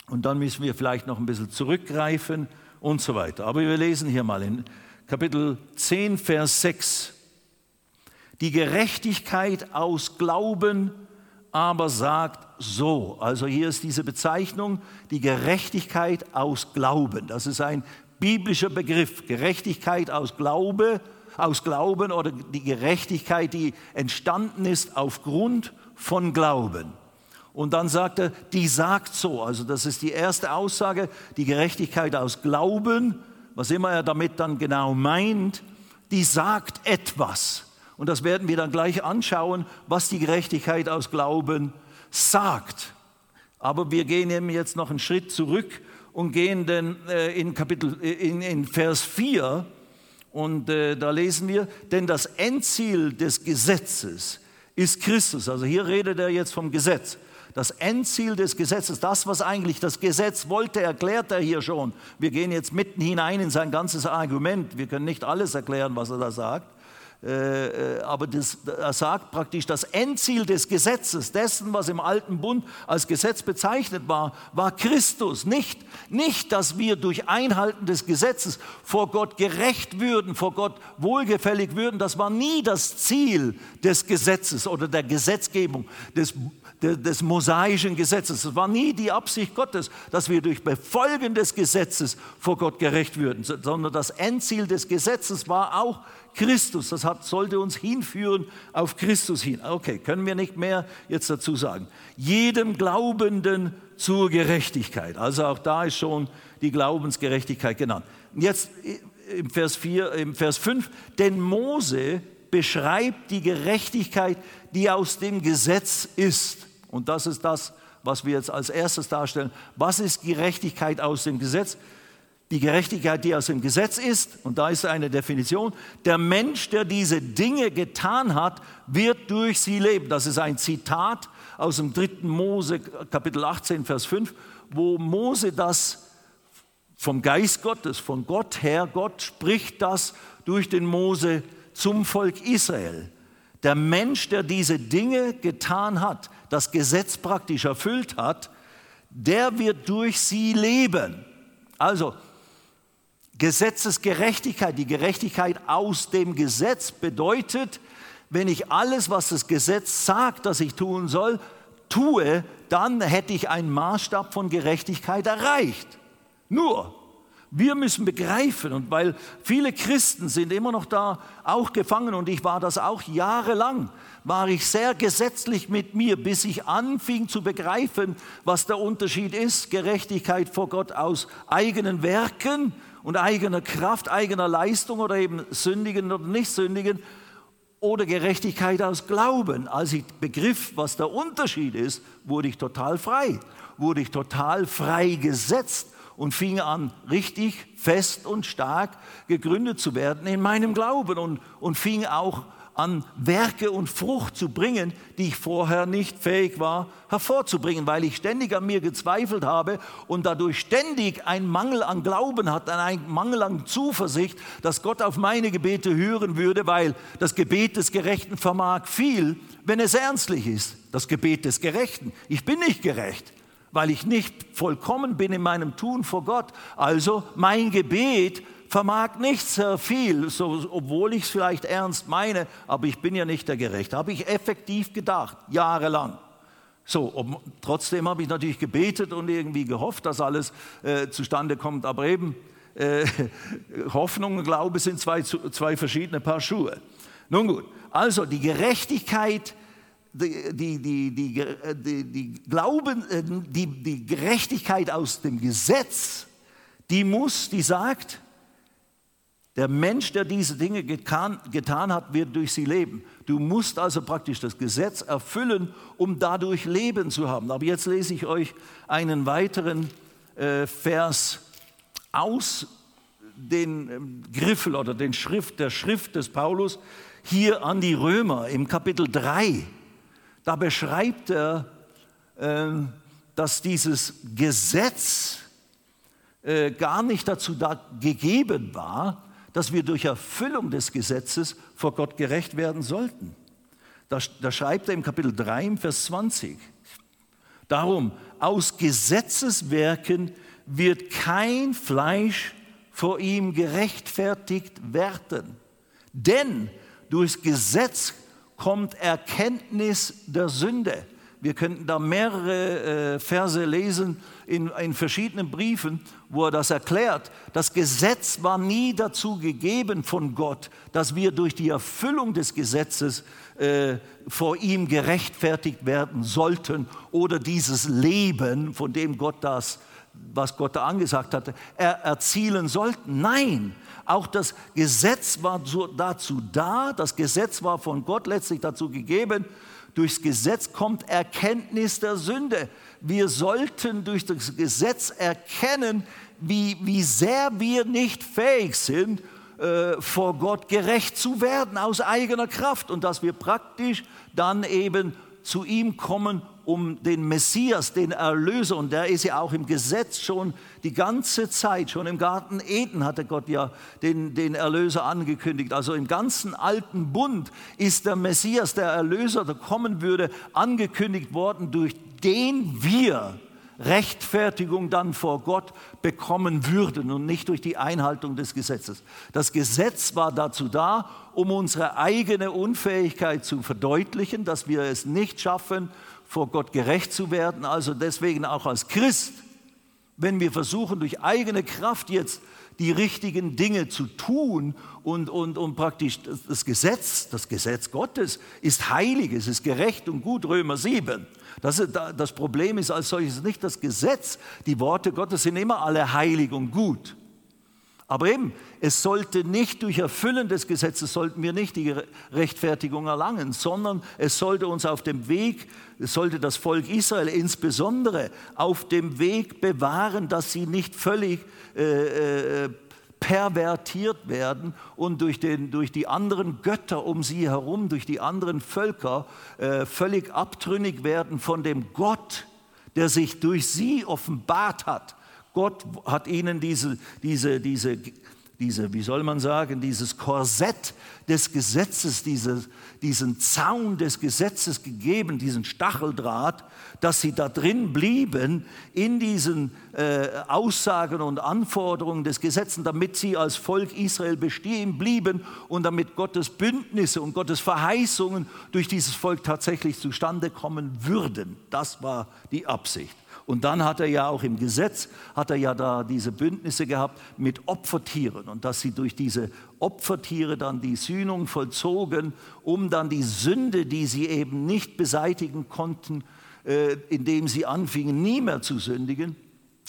Und dann müssen wir vielleicht noch ein bisschen zurückgreifen und so weiter. Aber wir lesen hier mal in Kapitel 10, Vers 6. Die Gerechtigkeit aus Glauben aber sagt so. Also hier ist diese Bezeichnung, die Gerechtigkeit aus Glauben. Das ist ein biblischer Begriff. Gerechtigkeit aus Glaube, aus Glauben oder die Gerechtigkeit, die entstanden ist aufgrund von Glauben. Und dann sagt er, die sagt so. Also das ist die erste Aussage, die Gerechtigkeit aus Glauben, was immer er damit dann genau meint, die sagt etwas. Und das werden wir dann gleich anschauen, was die Gerechtigkeit aus Glauben sagt. Aber wir gehen eben jetzt noch einen Schritt zurück und gehen dann äh, in, Kapitel, äh, in, in Vers 4 und äh, da lesen wir, denn das Endziel des Gesetzes ist Christus. Also hier redet er jetzt vom Gesetz. Das Endziel des Gesetzes, das, was eigentlich das Gesetz wollte, erklärt er hier schon. Wir gehen jetzt mitten hinein in sein ganzes Argument. Wir können nicht alles erklären, was er da sagt. Äh, äh, aber das, er sagt praktisch, das Endziel des Gesetzes, dessen, was im alten Bund als Gesetz bezeichnet war, war Christus. Nicht, nicht, dass wir durch Einhalten des Gesetzes vor Gott gerecht würden, vor Gott wohlgefällig würden. Das war nie das Ziel des Gesetzes oder der Gesetzgebung, des, des mosaischen Gesetzes. Es war nie die Absicht Gottes, dass wir durch Befolgen des Gesetzes vor Gott gerecht würden, sondern das Endziel des Gesetzes war auch Christus. Das hat, sollte uns hinführen auf Christus hin. Okay, können wir nicht mehr jetzt dazu sagen. Jedem Glaubenden zur Gerechtigkeit. Also auch da ist schon die Glaubensgerechtigkeit genannt. Jetzt im Vers, 4, im Vers 5, denn Mose beschreibt die Gerechtigkeit, die aus dem Gesetz ist. Und das ist das, was wir jetzt als erstes darstellen. Was ist Gerechtigkeit aus dem Gesetz? Die Gerechtigkeit, die aus dem Gesetz ist, und da ist eine Definition, der Mensch, der diese Dinge getan hat, wird durch sie leben. Das ist ein Zitat aus dem 3. Mose, Kapitel 18, Vers 5, wo Mose das vom Geist Gottes, von Gott her, Gott spricht das durch den Mose zum Volk Israel. Der Mensch, der diese Dinge getan hat, das Gesetz praktisch erfüllt hat, der wird durch sie leben. Also Gesetzesgerechtigkeit, die Gerechtigkeit aus dem Gesetz bedeutet, wenn ich alles, was das Gesetz sagt, dass ich tun soll, tue, dann hätte ich einen Maßstab von Gerechtigkeit erreicht. Nur, wir müssen begreifen, und weil viele Christen sind immer noch da auch gefangen, und ich war das auch jahrelang, war ich sehr gesetzlich mit mir, bis ich anfing zu begreifen, was der Unterschied ist, Gerechtigkeit vor Gott aus eigenen Werken und eigener Kraft, eigener Leistung oder eben sündigen oder nicht sündigen oder Gerechtigkeit aus Glauben. Als ich begriff, was der Unterschied ist, wurde ich total frei, wurde ich total frei gesetzt und fing an, richtig fest und stark gegründet zu werden in meinem Glauben und, und fing auch an Werke und Frucht zu bringen, die ich vorher nicht fähig war hervorzubringen, weil ich ständig an mir gezweifelt habe und dadurch ständig einen Mangel an Glauben hatte, einen Mangel an Zuversicht, dass Gott auf meine Gebete hören würde, weil das Gebet des Gerechten vermag viel, wenn es ernstlich ist. Das Gebet des Gerechten. Ich bin nicht gerecht weil ich nicht vollkommen bin in meinem Tun vor Gott. Also mein Gebet vermag nicht sehr viel, so, obwohl ich es vielleicht ernst meine, aber ich bin ja nicht der Gerechte. Habe ich effektiv gedacht, jahrelang. So, ob, trotzdem habe ich natürlich gebetet und irgendwie gehofft, dass alles äh, zustande kommt, aber eben äh, Hoffnung und Glaube sind zwei, zwei verschiedene Paar Schuhe. Nun gut, also die Gerechtigkeit die, die, die, die, die Glauben, äh, die, die Gerechtigkeit aus dem Gesetz, die muss, die sagt, der Mensch, der diese Dinge getan, getan, hat, wird durch sie leben. Du musst also praktisch das Gesetz erfüllen, um dadurch Leben zu haben. Aber jetzt lese ich euch einen weiteren äh, Vers aus den ähm, Griffel oder den Schrift, der Schrift des Paulus hier an die Römer im Kapitel 3. Da beschreibt er, ähm, dass dieses Gesetz äh, gar nicht dazu gegeben war, dass wir durch Erfüllung des Gesetzes vor Gott gerecht werden sollten. Da, da schreibt er im Kapitel 3, Vers 20. Darum, aus Gesetzeswerken wird kein Fleisch vor ihm gerechtfertigt werden. Denn durchs Gesetz kommt Erkenntnis der Sünde. Wir könnten da mehrere äh, Verse lesen in, in verschiedenen Briefen, wo er das erklärt. Das Gesetz war nie dazu gegeben von Gott, dass wir durch die Erfüllung des Gesetzes äh, vor ihm gerechtfertigt werden sollten oder dieses Leben, von dem Gott das, was Gott da angesagt hatte, er, erzielen sollten. Nein, auch das Gesetz war dazu da, das Gesetz war von Gott letztlich dazu gegeben. Durchs Gesetz kommt Erkenntnis der Sünde. Wir sollten durch das Gesetz erkennen, wie, wie sehr wir nicht fähig sind, äh, vor Gott gerecht zu werden aus eigener Kraft und dass wir praktisch dann eben zu ihm kommen um den Messias, den Erlöser. Und der ist ja auch im Gesetz schon die ganze Zeit, schon im Garten Eden hatte Gott ja den, den Erlöser angekündigt. Also im ganzen alten Bund ist der Messias, der Erlöser, der kommen würde, angekündigt worden, durch den wir Rechtfertigung dann vor Gott bekommen würden und nicht durch die Einhaltung des Gesetzes. Das Gesetz war dazu da, um unsere eigene Unfähigkeit zu verdeutlichen, dass wir es nicht schaffen, vor Gott gerecht zu werden. Also deswegen auch als Christ, wenn wir versuchen, durch eigene Kraft jetzt die richtigen Dinge zu tun und, und, und praktisch das Gesetz, das Gesetz Gottes ist heilig, es ist gerecht und gut, Römer 7. Das, das Problem ist als solches nicht das Gesetz, die Worte Gottes sind immer alle heilig und gut. Aber eben, es sollte nicht durch Erfüllen des Gesetzes, sollten wir nicht die Rechtfertigung erlangen, sondern es sollte uns auf dem Weg, es sollte das Volk Israel insbesondere auf dem Weg bewahren, dass sie nicht völlig äh, äh, pervertiert werden und durch, den, durch die anderen Götter um sie herum, durch die anderen Völker äh, völlig abtrünnig werden von dem Gott, der sich durch sie offenbart hat. Gott hat ihnen diese, diese, diese, diese, wie soll man sagen, dieses Korsett des Gesetzes, diese, diesen Zaun des Gesetzes gegeben, diesen Stacheldraht, dass sie da drin blieben in diesen äh, Aussagen und Anforderungen des Gesetzes, damit sie als Volk Israel bestehen blieben und damit Gottes Bündnisse und Gottes Verheißungen durch dieses Volk tatsächlich zustande kommen würden. Das war die Absicht. Und dann hat er ja auch im Gesetz, hat er ja da diese Bündnisse gehabt mit Opfertieren. Und dass sie durch diese Opfertiere dann die Sühnung vollzogen, um dann die Sünde, die sie eben nicht beseitigen konnten, äh, indem sie anfingen, nie mehr zu sündigen,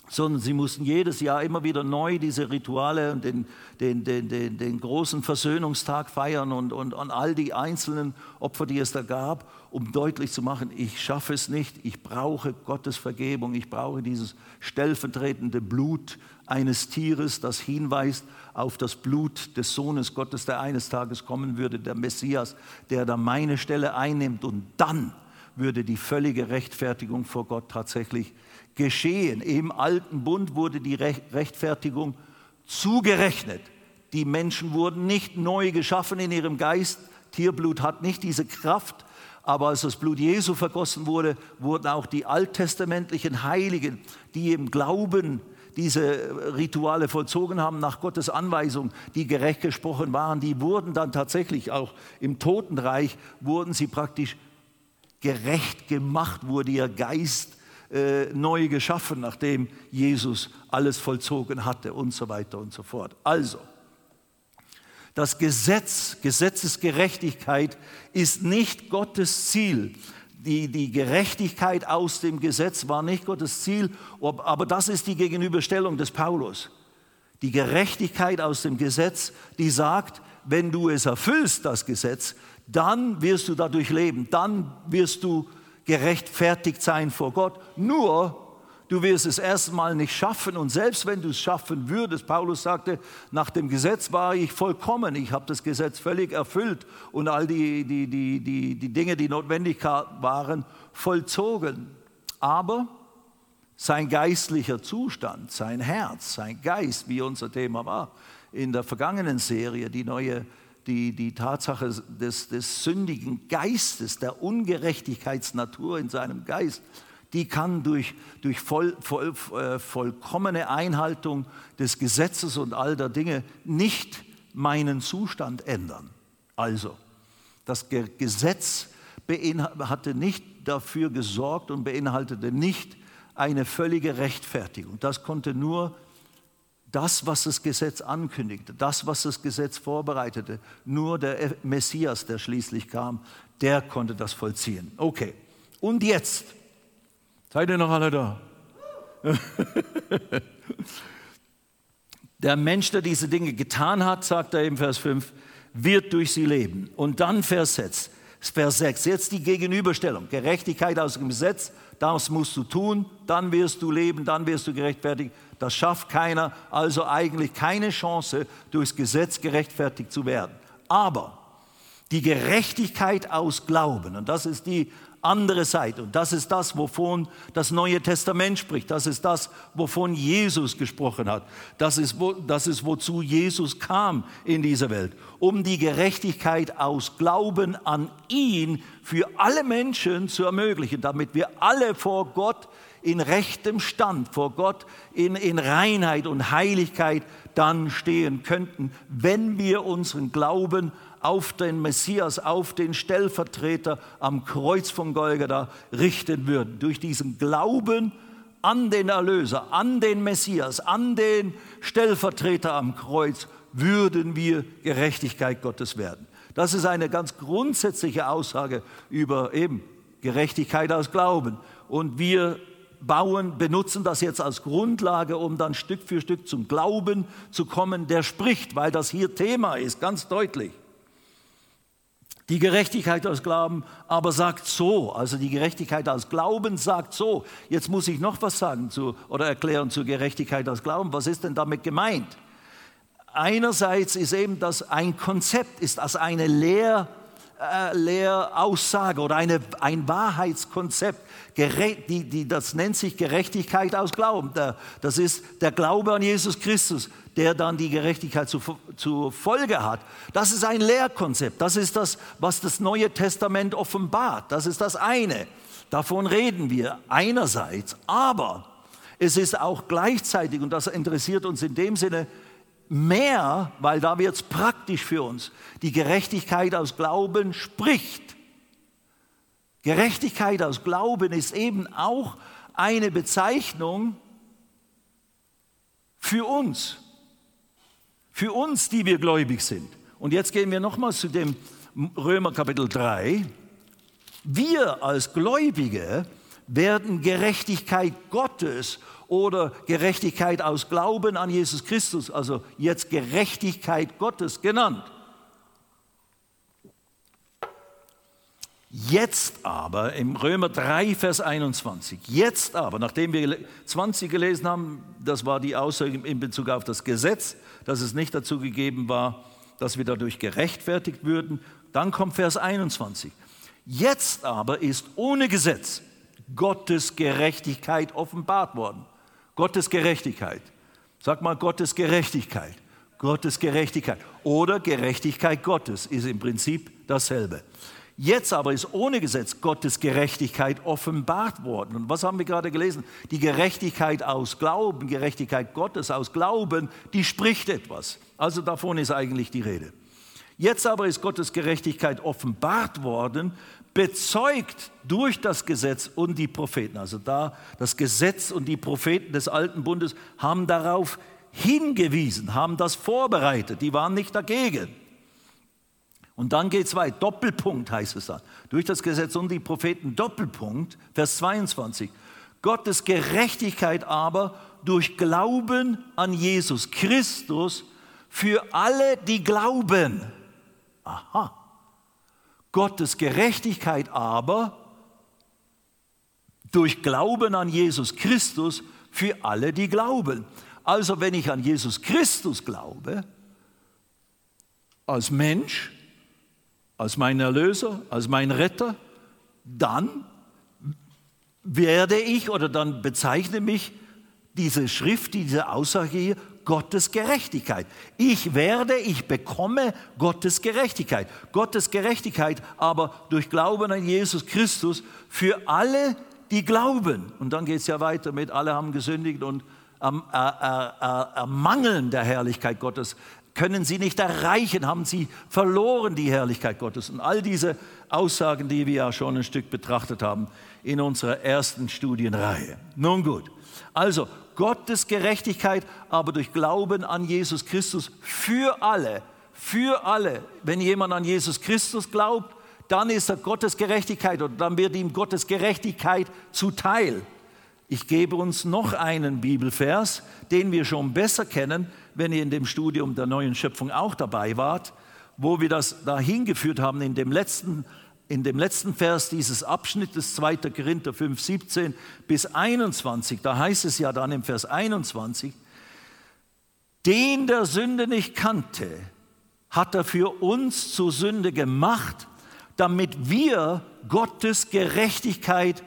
sondern sie mussten jedes Jahr immer wieder neu diese Rituale und den, den, den, den, den großen Versöhnungstag feiern und, und, und all die einzelnen Opfer, die es da gab, um deutlich zu machen, ich schaffe es nicht, ich brauche Gottes Vergebung, ich brauche dieses stellvertretende Blut eines Tieres, das hinweist auf das Blut des Sohnes Gottes, der eines Tages kommen würde, der Messias, der da meine Stelle einnimmt. Und dann würde die völlige Rechtfertigung vor Gott tatsächlich geschehen. Im alten Bund wurde die Rechtfertigung zugerechnet. Die Menschen wurden nicht neu geschaffen in ihrem Geist. Tierblut hat nicht diese Kraft. Aber als das Blut Jesu vergossen wurde, wurden auch die alttestamentlichen Heiligen, die im Glauben diese Rituale vollzogen haben nach Gottes Anweisung, die gerecht gesprochen waren, die wurden dann tatsächlich auch im Totenreich, wurden sie praktisch gerecht gemacht, wurde ihr Geist äh, neu geschaffen, nachdem Jesus alles vollzogen hatte und so weiter und so fort. Also, das Gesetz, Gesetzesgerechtigkeit ist nicht Gottes Ziel. Die, die Gerechtigkeit aus dem Gesetz war nicht Gottes Ziel, aber das ist die Gegenüberstellung des Paulus. Die Gerechtigkeit aus dem Gesetz, die sagt, wenn du es erfüllst, das Gesetz, dann wirst du dadurch leben, dann wirst du gerechtfertigt sein vor Gott. Nur, du wirst es erstmal nicht schaffen und selbst wenn du es schaffen würdest, Paulus sagte, nach dem Gesetz war ich vollkommen, ich habe das Gesetz völlig erfüllt und all die, die, die, die, die Dinge, die notwendig waren, vollzogen. Aber sein geistlicher Zustand, sein Herz, sein Geist, wie unser Thema war in der vergangenen Serie, die neue die, die Tatsache des, des sündigen Geistes, der Ungerechtigkeitsnatur in seinem Geist, die kann durch, durch voll, voll, äh, vollkommene Einhaltung des Gesetzes und all der Dinge nicht meinen Zustand ändern. Also, das Gesetz hatte nicht dafür gesorgt und beinhaltete nicht eine völlige Rechtfertigung. Das konnte nur das, was das Gesetz ankündigte, das, was das Gesetz vorbereitete, nur der Messias, der schließlich kam, der konnte das vollziehen. Okay, und jetzt? Seid ihr noch alle da? der Mensch, der diese Dinge getan hat, sagt er im Vers 5, wird durch sie leben. Und dann Vers 6, Vers 6, jetzt die Gegenüberstellung. Gerechtigkeit aus dem Gesetz, das musst du tun, dann wirst du leben, dann wirst du gerechtfertigt. Das schafft keiner, also eigentlich keine Chance, durchs Gesetz gerechtfertigt zu werden. Aber die Gerechtigkeit aus Glauben, und das ist die andere Seite, und das ist das, wovon das Neue Testament spricht, das ist das, wovon Jesus gesprochen hat, das ist, wo, das ist wozu Jesus kam in dieser Welt, um die Gerechtigkeit aus Glauben an ihn für alle Menschen zu ermöglichen, damit wir alle vor Gott in rechtem Stand vor Gott, in, in Reinheit und Heiligkeit dann stehen könnten, wenn wir unseren Glauben auf den Messias, auf den Stellvertreter am Kreuz von Golgatha richten würden. Durch diesen Glauben an den Erlöser, an den Messias, an den Stellvertreter am Kreuz, würden wir Gerechtigkeit Gottes werden. Das ist eine ganz grundsätzliche Aussage über eben Gerechtigkeit aus Glauben. Und wir bauen, benutzen das jetzt als Grundlage, um dann Stück für Stück zum Glauben zu kommen, der spricht, weil das hier Thema ist, ganz deutlich. Die Gerechtigkeit aus Glauben aber sagt so, also die Gerechtigkeit aus Glauben sagt so. Jetzt muss ich noch was sagen zu, oder erklären zur Gerechtigkeit aus Glauben. Was ist denn damit gemeint? Einerseits ist eben das ein Konzept, ist das eine Lehr, Lehraussage oder eine, ein Wahrheitskonzept, die, die, das nennt sich Gerechtigkeit aus Glauben. Das ist der Glaube an Jesus Christus, der dann die Gerechtigkeit zu, zur Folge hat. Das ist ein Lehrkonzept. Das ist das, was das Neue Testament offenbart. Das ist das eine. Davon reden wir einerseits. Aber es ist auch gleichzeitig, und das interessiert uns in dem Sinne, mehr, weil da wird es praktisch für uns, die Gerechtigkeit aus Glauben spricht. Gerechtigkeit aus Glauben ist eben auch eine Bezeichnung für uns, für uns, die wir gläubig sind. Und jetzt gehen wir nochmal zu dem Römer Kapitel 3. Wir als Gläubige werden Gerechtigkeit Gottes oder Gerechtigkeit aus Glauben an Jesus Christus, also jetzt Gerechtigkeit Gottes genannt. Jetzt aber, im Römer 3, Vers 21, jetzt aber, nachdem wir 20 gelesen haben, das war die Aussage in Bezug auf das Gesetz, dass es nicht dazu gegeben war, dass wir dadurch gerechtfertigt würden, dann kommt Vers 21. Jetzt aber ist ohne Gesetz Gottes Gerechtigkeit offenbart worden. Gottes Gerechtigkeit. Sag mal Gottes Gerechtigkeit. Gottes Gerechtigkeit. Oder Gerechtigkeit Gottes ist im Prinzip dasselbe. Jetzt aber ist ohne Gesetz Gottes Gerechtigkeit offenbart worden. Und was haben wir gerade gelesen? Die Gerechtigkeit aus Glauben, Gerechtigkeit Gottes aus Glauben, die spricht etwas. Also davon ist eigentlich die Rede. Jetzt aber ist Gottes Gerechtigkeit offenbart worden, bezeugt durch das Gesetz und die Propheten. Also da das Gesetz und die Propheten des alten Bundes haben darauf hingewiesen, haben das vorbereitet, die waren nicht dagegen. Und dann geht es weiter, Doppelpunkt heißt es dann. Durch das Gesetz und die Propheten, Doppelpunkt, Vers 22. Gottes Gerechtigkeit aber durch Glauben an Jesus Christus für alle, die glauben. Aha. Gottes Gerechtigkeit aber durch Glauben an Jesus Christus für alle, die glauben. Also wenn ich an Jesus Christus glaube, als Mensch, als mein Erlöser, als mein Retter, dann werde ich oder dann bezeichne mich diese Schrift, diese Aussage hier Gottes Gerechtigkeit. Ich werde, ich bekomme Gottes Gerechtigkeit. Gottes Gerechtigkeit aber durch Glauben an Jesus Christus für alle, die glauben. Und dann geht es ja weiter mit, alle haben gesündigt und ermangeln der Herrlichkeit Gottes, können sie nicht erreichen, haben sie verloren die Herrlichkeit Gottes. Und all diese Aussagen, die wir ja schon ein Stück betrachtet haben in unserer ersten Studienreihe. Nun gut, also Gottes Gerechtigkeit, aber durch Glauben an Jesus Christus für alle. Für alle. Wenn jemand an Jesus Christus glaubt, dann ist er Gottes Gerechtigkeit und dann wird ihm Gottes Gerechtigkeit zuteil. Ich gebe uns noch einen Bibelvers, den wir schon besser kennen, wenn ihr in dem Studium der neuen Schöpfung auch dabei wart, wo wir das dahin geführt haben in dem letzten in dem letzten Vers dieses Abschnittes 2. Korinther 5, 17 bis 21, da heißt es ja dann im Vers 21, den der Sünde nicht kannte, hat er für uns zur Sünde gemacht, damit wir Gottes Gerechtigkeit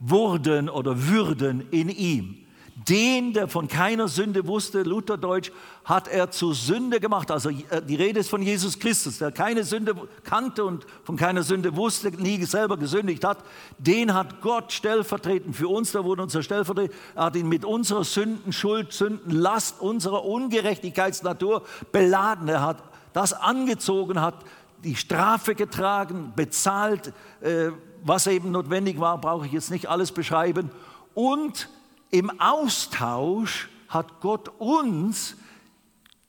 wurden oder würden in ihm. Den, der von keiner Sünde wusste, Lutherdeutsch, hat er zur Sünde gemacht. Also äh, die Rede ist von Jesus Christus, der keine Sünde kannte und von keiner Sünde wusste, nie selber gesündigt hat. Den hat Gott stellvertretend für uns, da wurde unser Stellvertreter, er hat ihn mit unserer Sünden, Schuld, Sündenlast, unserer Ungerechtigkeitsnatur beladen. Er hat das angezogen, hat die Strafe getragen, bezahlt, äh, was eben notwendig war, brauche ich jetzt nicht alles beschreiben. Und im Austausch hat Gott uns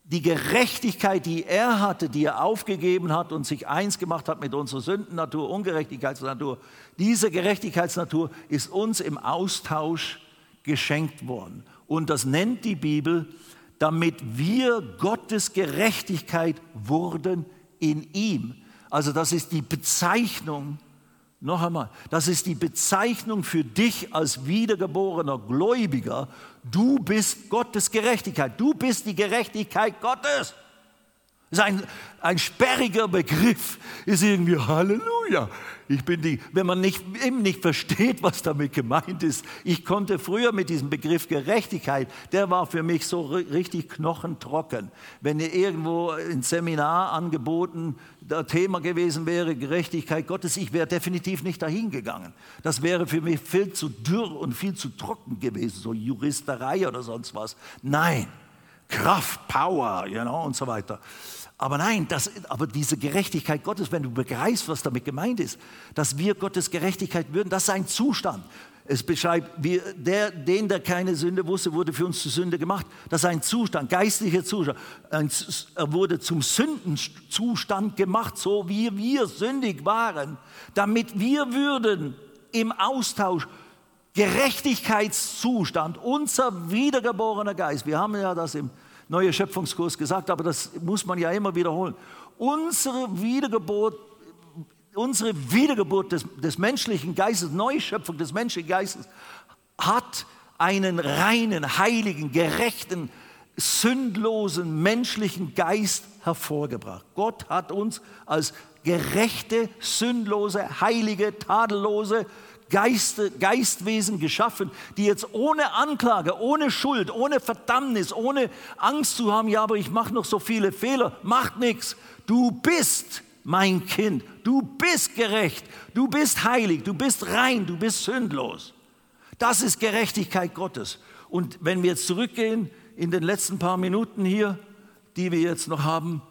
die Gerechtigkeit, die er hatte, die er aufgegeben hat und sich eins gemacht hat mit unserer Sündennatur, Ungerechtigkeitsnatur, diese Gerechtigkeitsnatur ist uns im Austausch geschenkt worden. Und das nennt die Bibel, damit wir Gottes Gerechtigkeit wurden in ihm. Also das ist die Bezeichnung noch einmal, das ist die Bezeichnung für dich als wiedergeborener Gläubiger. Du bist Gottes Gerechtigkeit. Du bist die Gerechtigkeit Gottes. Das ist ein, ein sperriger Begriff, ist irgendwie Halleluja. Ich bin die, wenn man nicht, eben nicht versteht, was damit gemeint ist. Ich konnte früher mit diesem Begriff Gerechtigkeit, der war für mich so richtig knochentrocken. Wenn ihr irgendwo ein Seminar angeboten, der Thema gewesen wäre, Gerechtigkeit Gottes, ich wäre definitiv nicht dahin gegangen. Das wäre für mich viel zu dürr und viel zu trocken gewesen, so Juristerei oder sonst was. Nein, Kraft, Power, you know, und so weiter. Aber nein, das, aber diese Gerechtigkeit Gottes, wenn du begreifst, was damit gemeint ist, dass wir Gottes Gerechtigkeit würden, das ist ein Zustand. Es beschreibt, wir, der, den, der keine Sünde wusste, wurde für uns zur Sünde gemacht. Das ist ein Zustand, geistlicher Zustand. er wurde zum Sündenzustand gemacht, so wie wir sündig waren, damit wir würden im Austausch Gerechtigkeitszustand, unser wiedergeborener Geist, wir haben ja das im neue Schöpfungskurs gesagt, aber das muss man ja immer wiederholen. Unsere Wiedergeburt, unsere Wiedergeburt des, des menschlichen Geistes, Neuschöpfung des menschlichen Geistes, hat einen reinen, heiligen, gerechten, sündlosen menschlichen Geist hervorgebracht. Gott hat uns als gerechte, sündlose, heilige, tadellose, Geist, Geistwesen geschaffen, die jetzt ohne Anklage, ohne Schuld, ohne Verdammnis, ohne Angst zu haben, ja, aber ich mache noch so viele Fehler, macht nichts. Du bist mein Kind, du bist gerecht, du bist heilig, du bist rein, du bist sündlos. Das ist Gerechtigkeit Gottes. Und wenn wir jetzt zurückgehen in den letzten paar Minuten hier, die wir jetzt noch haben,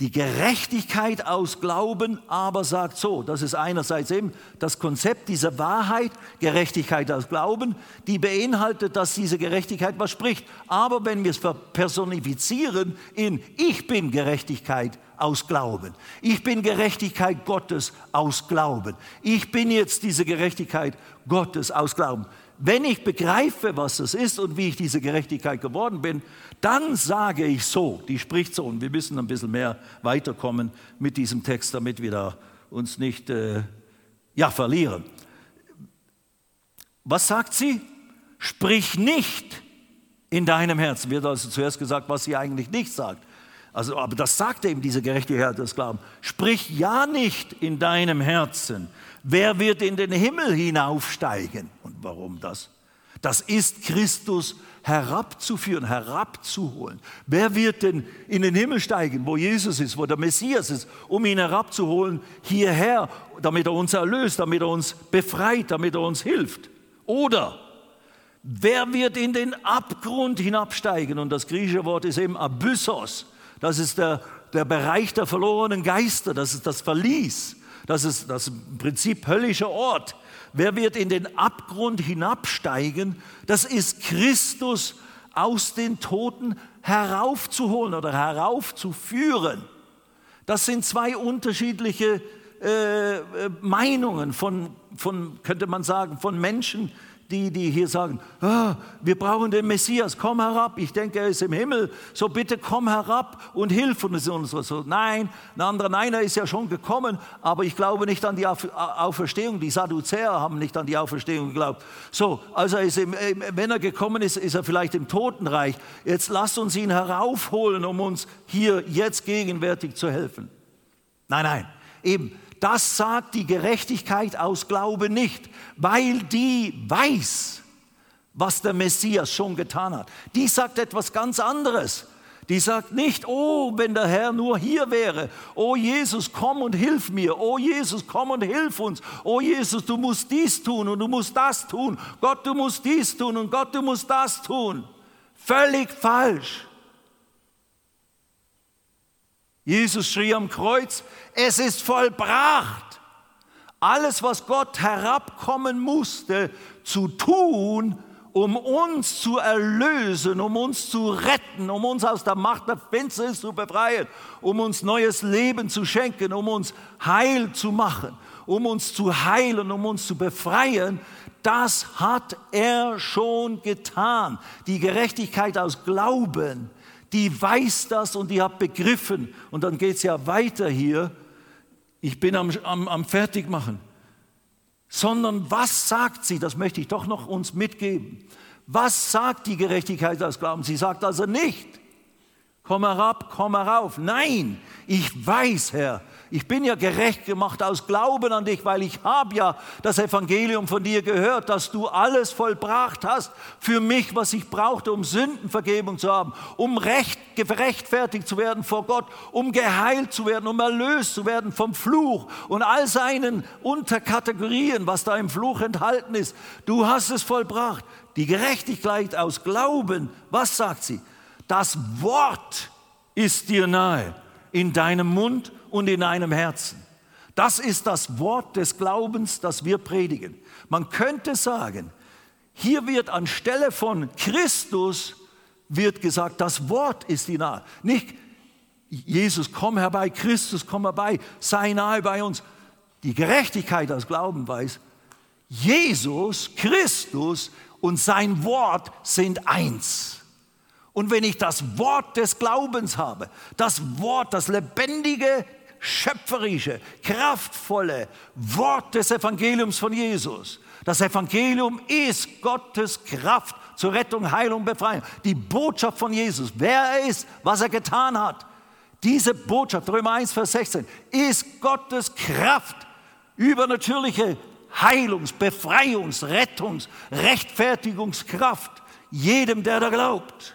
die Gerechtigkeit aus Glauben aber sagt so, das ist einerseits eben das Konzept dieser Wahrheit, Gerechtigkeit aus Glauben, die beinhaltet, dass diese Gerechtigkeit was spricht. Aber wenn wir es personifizieren in Ich bin Gerechtigkeit aus Glauben, ich bin Gerechtigkeit Gottes aus Glauben, ich bin jetzt diese Gerechtigkeit Gottes aus Glauben. Wenn ich begreife, was das ist und wie ich diese Gerechtigkeit geworden bin, dann sage ich so, die spricht so, und wir müssen ein bisschen mehr weiterkommen mit diesem Text, damit wir da uns nicht äh, ja, verlieren. Was sagt sie? Sprich nicht in deinem Herzen. Wird also zuerst gesagt, was sie eigentlich nicht sagt. Also, aber das sagt eben diese Gerechtigkeit des Glaubens. Sprich ja nicht in deinem Herzen. Wer wird in den Himmel hinaufsteigen? Und warum das? Das ist Christus herabzuführen, herabzuholen. Wer wird denn in den Himmel steigen, wo Jesus ist, wo der Messias ist, um ihn herabzuholen hierher, damit er uns erlöst, damit er uns befreit, damit er uns hilft? Oder wer wird in den Abgrund hinabsteigen? Und das griechische Wort ist eben Abyssos. Das ist der, der Bereich der verlorenen Geister, das ist das Verlies, das ist das im Prinzip höllischer Ort. Wer wird in den Abgrund hinabsteigen? Das ist Christus aus den Toten heraufzuholen oder heraufzuführen. Das sind zwei unterschiedliche äh, äh Meinungen von, von, könnte man sagen, von Menschen, die, die hier sagen, ah, wir brauchen den Messias, komm herab, ich denke, er ist im Himmel, so bitte komm herab und hilf uns. So, nein, ein anderer, nein, er ist ja schon gekommen, aber ich glaube nicht an die Auferstehung. Die Sadduzäer haben nicht an die Auferstehung geglaubt. So, also er im, wenn er gekommen ist, ist er vielleicht im Totenreich. Jetzt lasst uns ihn heraufholen, um uns hier jetzt gegenwärtig zu helfen. Nein, nein, eben, das sagt die Gerechtigkeit aus Glaube nicht, weil die weiß, was der Messias schon getan hat. Die sagt etwas ganz anderes. Die sagt nicht, oh, wenn der Herr nur hier wäre. Oh Jesus, komm und hilf mir. Oh Jesus, komm und hilf uns. Oh Jesus, du musst dies tun und du musst das tun. Gott, du musst dies tun und Gott, du musst das tun. Völlig falsch. Jesus schrie am Kreuz, es ist vollbracht. alles, was Gott herabkommen musste, zu tun, um uns zu erlösen, um uns zu retten, um uns aus der Macht der Finsternis zu befreien, um uns neues Leben zu schenken, um uns heil zu machen, um uns zu heilen, um uns zu befreien, das hat er schon getan. Die Gerechtigkeit aus Glauben, die weiß das und die hat begriffen. Und dann geht es ja weiter hier. Ich bin am, am, am Fertigmachen sondern was sagt sie? Das möchte ich doch noch uns mitgeben. Was sagt die Gerechtigkeit des Glaubens? Sie sagt also nicht, komm herab, komm herauf. Nein, ich weiß, Herr, ich bin ja gerecht gemacht aus Glauben an dich, weil ich habe ja das Evangelium von dir gehört, dass du alles vollbracht hast für mich, was ich brauchte, um Sündenvergebung zu haben, um recht, gerechtfertigt zu werden vor Gott, um geheilt zu werden, um erlöst zu werden vom Fluch und all seinen Unterkategorien, was da im Fluch enthalten ist. Du hast es vollbracht. Die Gerechtigkeit aus Glauben, was sagt sie? Das Wort ist dir nahe in deinem Mund und in deinem Herzen. Das ist das Wort des Glaubens, das wir predigen. Man könnte sagen, hier wird anstelle von Christus wird gesagt, das Wort ist dir nahe. Nicht Jesus, komm herbei, Christus, komm herbei, sei nahe bei uns. Die Gerechtigkeit das Glauben weiß, Jesus, Christus und sein Wort sind eins. Und wenn ich das Wort des Glaubens habe, das Wort, das lebendige, schöpferische, kraftvolle Wort des Evangeliums von Jesus, das Evangelium ist Gottes Kraft zur Rettung, Heilung, Befreiung. Die Botschaft von Jesus, wer er ist, was er getan hat. Diese Botschaft, Römer 1, Vers 16, ist Gottes Kraft, übernatürliche Heilungs-, Befreiungs-, Rettungs-, Rechtfertigungskraft jedem, der da glaubt.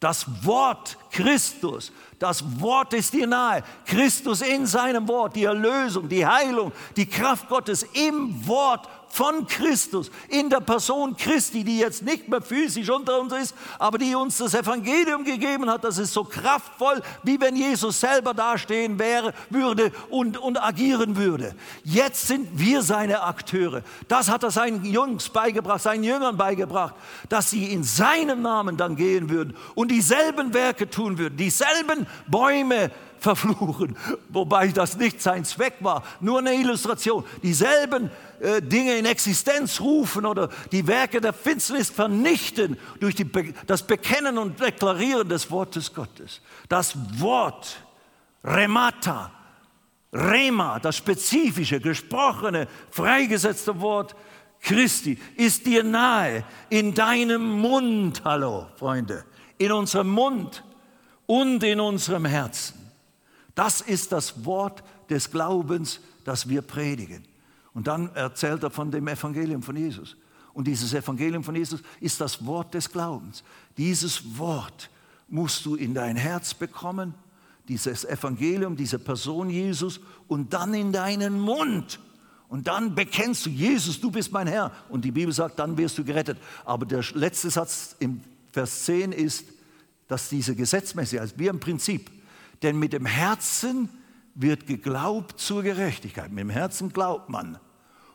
Das Wort Christus, das Wort ist dir nahe. Christus in seinem Wort, die Erlösung, die Heilung, die Kraft Gottes im Wort von Christus, in der Person Christi, die jetzt nicht mehr physisch unter uns ist, aber die uns das Evangelium gegeben hat, das ist so kraftvoll, wie wenn Jesus selber dastehen wäre, würde und, und agieren würde. Jetzt sind wir seine Akteure. Das hat er seinen Jungs beigebracht, seinen Jüngern beigebracht, dass sie in seinem Namen dann gehen würden und dieselben Werke tun würden, dieselben Bäume verfluchen, wobei das nicht sein Zweck war, nur eine Illustration. Dieselben äh, Dinge in Existenz rufen oder die Werke der Finsternis vernichten durch die, das Bekennen und Deklarieren des Wortes Gottes. Das Wort, Remata, Rema, das spezifische, gesprochene, freigesetzte Wort Christi, ist dir nahe in deinem Mund, hallo Freunde, in unserem Mund und in unserem Herzen. Das ist das Wort des Glaubens, das wir predigen. Und dann erzählt er von dem Evangelium von Jesus. Und dieses Evangelium von Jesus ist das Wort des Glaubens. Dieses Wort musst du in dein Herz bekommen, dieses Evangelium, diese Person Jesus und dann in deinen Mund. Und dann bekennst du, Jesus, du bist mein Herr. Und die Bibel sagt, dann wirst du gerettet. Aber der letzte Satz im Vers 10 ist, dass diese Gesetzmäßigkeit, also wie im Prinzip, denn mit dem Herzen wird geglaubt zur Gerechtigkeit. Mit dem Herzen glaubt man.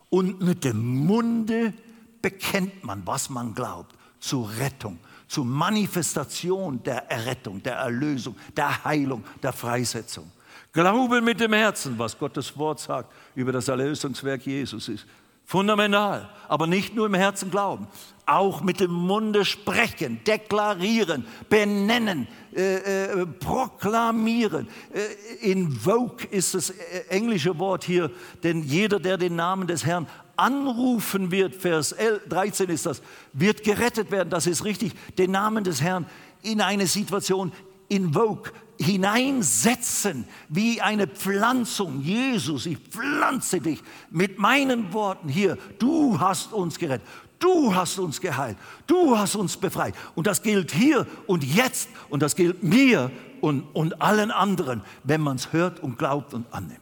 Und mit dem Munde bekennt man, was man glaubt, zur Rettung, zur Manifestation der Errettung, der Erlösung, der Heilung, der Freisetzung. Glaube mit dem Herzen, was Gottes Wort sagt über das Erlösungswerk Jesus ist. Fundamental, aber nicht nur im Herzen glauben, auch mit dem Munde sprechen, deklarieren, benennen, äh, äh, proklamieren. Äh, invoke ist das äh, englische Wort hier, denn jeder, der den Namen des Herrn anrufen wird, Vers 13 ist das, wird gerettet werden. Das ist richtig, den Namen des Herrn in eine Situation invoke, hineinsetzen, wie eine Pflanzung. Jesus, ich pflanze dich mit meinen Worten hier. Du hast uns gerettet. Du hast uns geheilt. Du hast uns befreit. Und das gilt hier und jetzt. Und das gilt mir und, und allen anderen, wenn man es hört und glaubt und annimmt.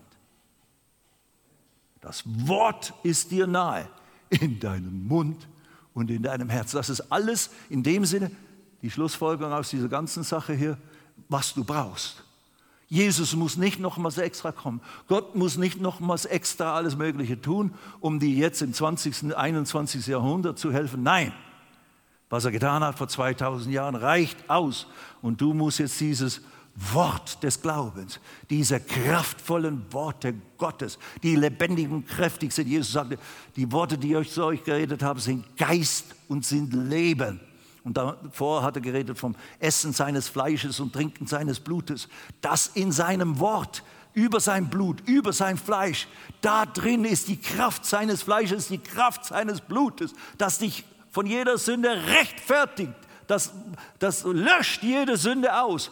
Das Wort ist dir nahe in deinem Mund und in deinem Herzen. Das ist alles in dem Sinne die Schlussfolgerung aus dieser ganzen Sache hier, was du brauchst. Jesus muss nicht nochmals extra kommen. Gott muss nicht nochmals extra alles Mögliche tun, um dir jetzt im 20., 21. Jahrhundert zu helfen. Nein, was er getan hat vor 2000 Jahren reicht aus. Und du musst jetzt dieses Wort des Glaubens, diese kraftvollen Worte Gottes, die lebendig und kräftig sind. Jesus sagte, die Worte, die ich zu euch geredet habe, sind Geist und sind Leben. Und davor hat er geredet vom Essen seines Fleisches und Trinken seines Blutes. Das in seinem Wort, über sein Blut, über sein Fleisch, da drin ist die Kraft seines Fleisches, die Kraft seines Blutes, das dich von jeder Sünde rechtfertigt. Das, das löscht jede Sünde aus.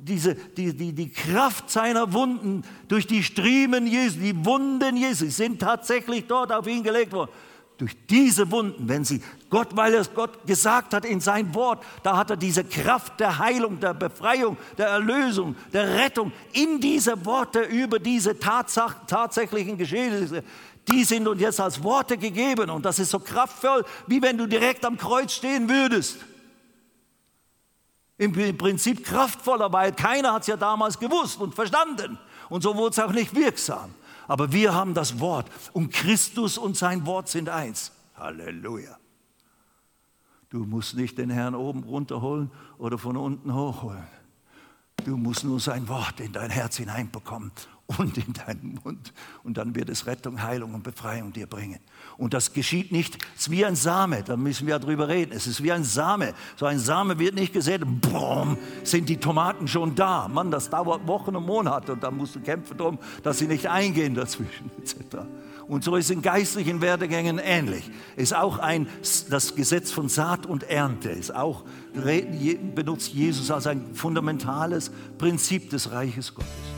Diese, die, die, die Kraft seiner Wunden durch die Striemen Jesu, die Wunden Jesu sind tatsächlich dort auf ihn gelegt worden durch diese Wunden, wenn sie Gott, weil es Gott gesagt hat in sein Wort, da hat er diese Kraft der Heilung, der Befreiung, der Erlösung, der Rettung in diese Worte über diese Tatsach, tatsächlichen Geschehnisse, die sind uns jetzt als Worte gegeben und das ist so kraftvoll, wie wenn du direkt am Kreuz stehen würdest. Im Prinzip kraftvoller, weil keiner hat es ja damals gewusst und verstanden und so wurde es auch nicht wirksam. Aber wir haben das Wort und Christus und sein Wort sind eins. Halleluja. Du musst nicht den Herrn oben runterholen oder von unten hochholen. Du musst nur sein Wort in dein Herz hineinbekommen und in deinen Mund. Und dann wird es Rettung, Heilung und Befreiung dir bringen. Und das geschieht nicht, es ist wie ein Same, da müssen wir drüber reden. Es ist wie ein Same. So ein Same wird nicht gesät, boom, sind die Tomaten schon da. Mann, das dauert Wochen und Monate und da musst du kämpfen darum, dass sie nicht eingehen dazwischen, etc. Und so ist in geistlichen Werdegängen ähnlich. Ist auch ein, das Gesetz von Saat und Ernte, ist auch, benutzt Jesus als ein fundamentales Prinzip des Reiches Gottes.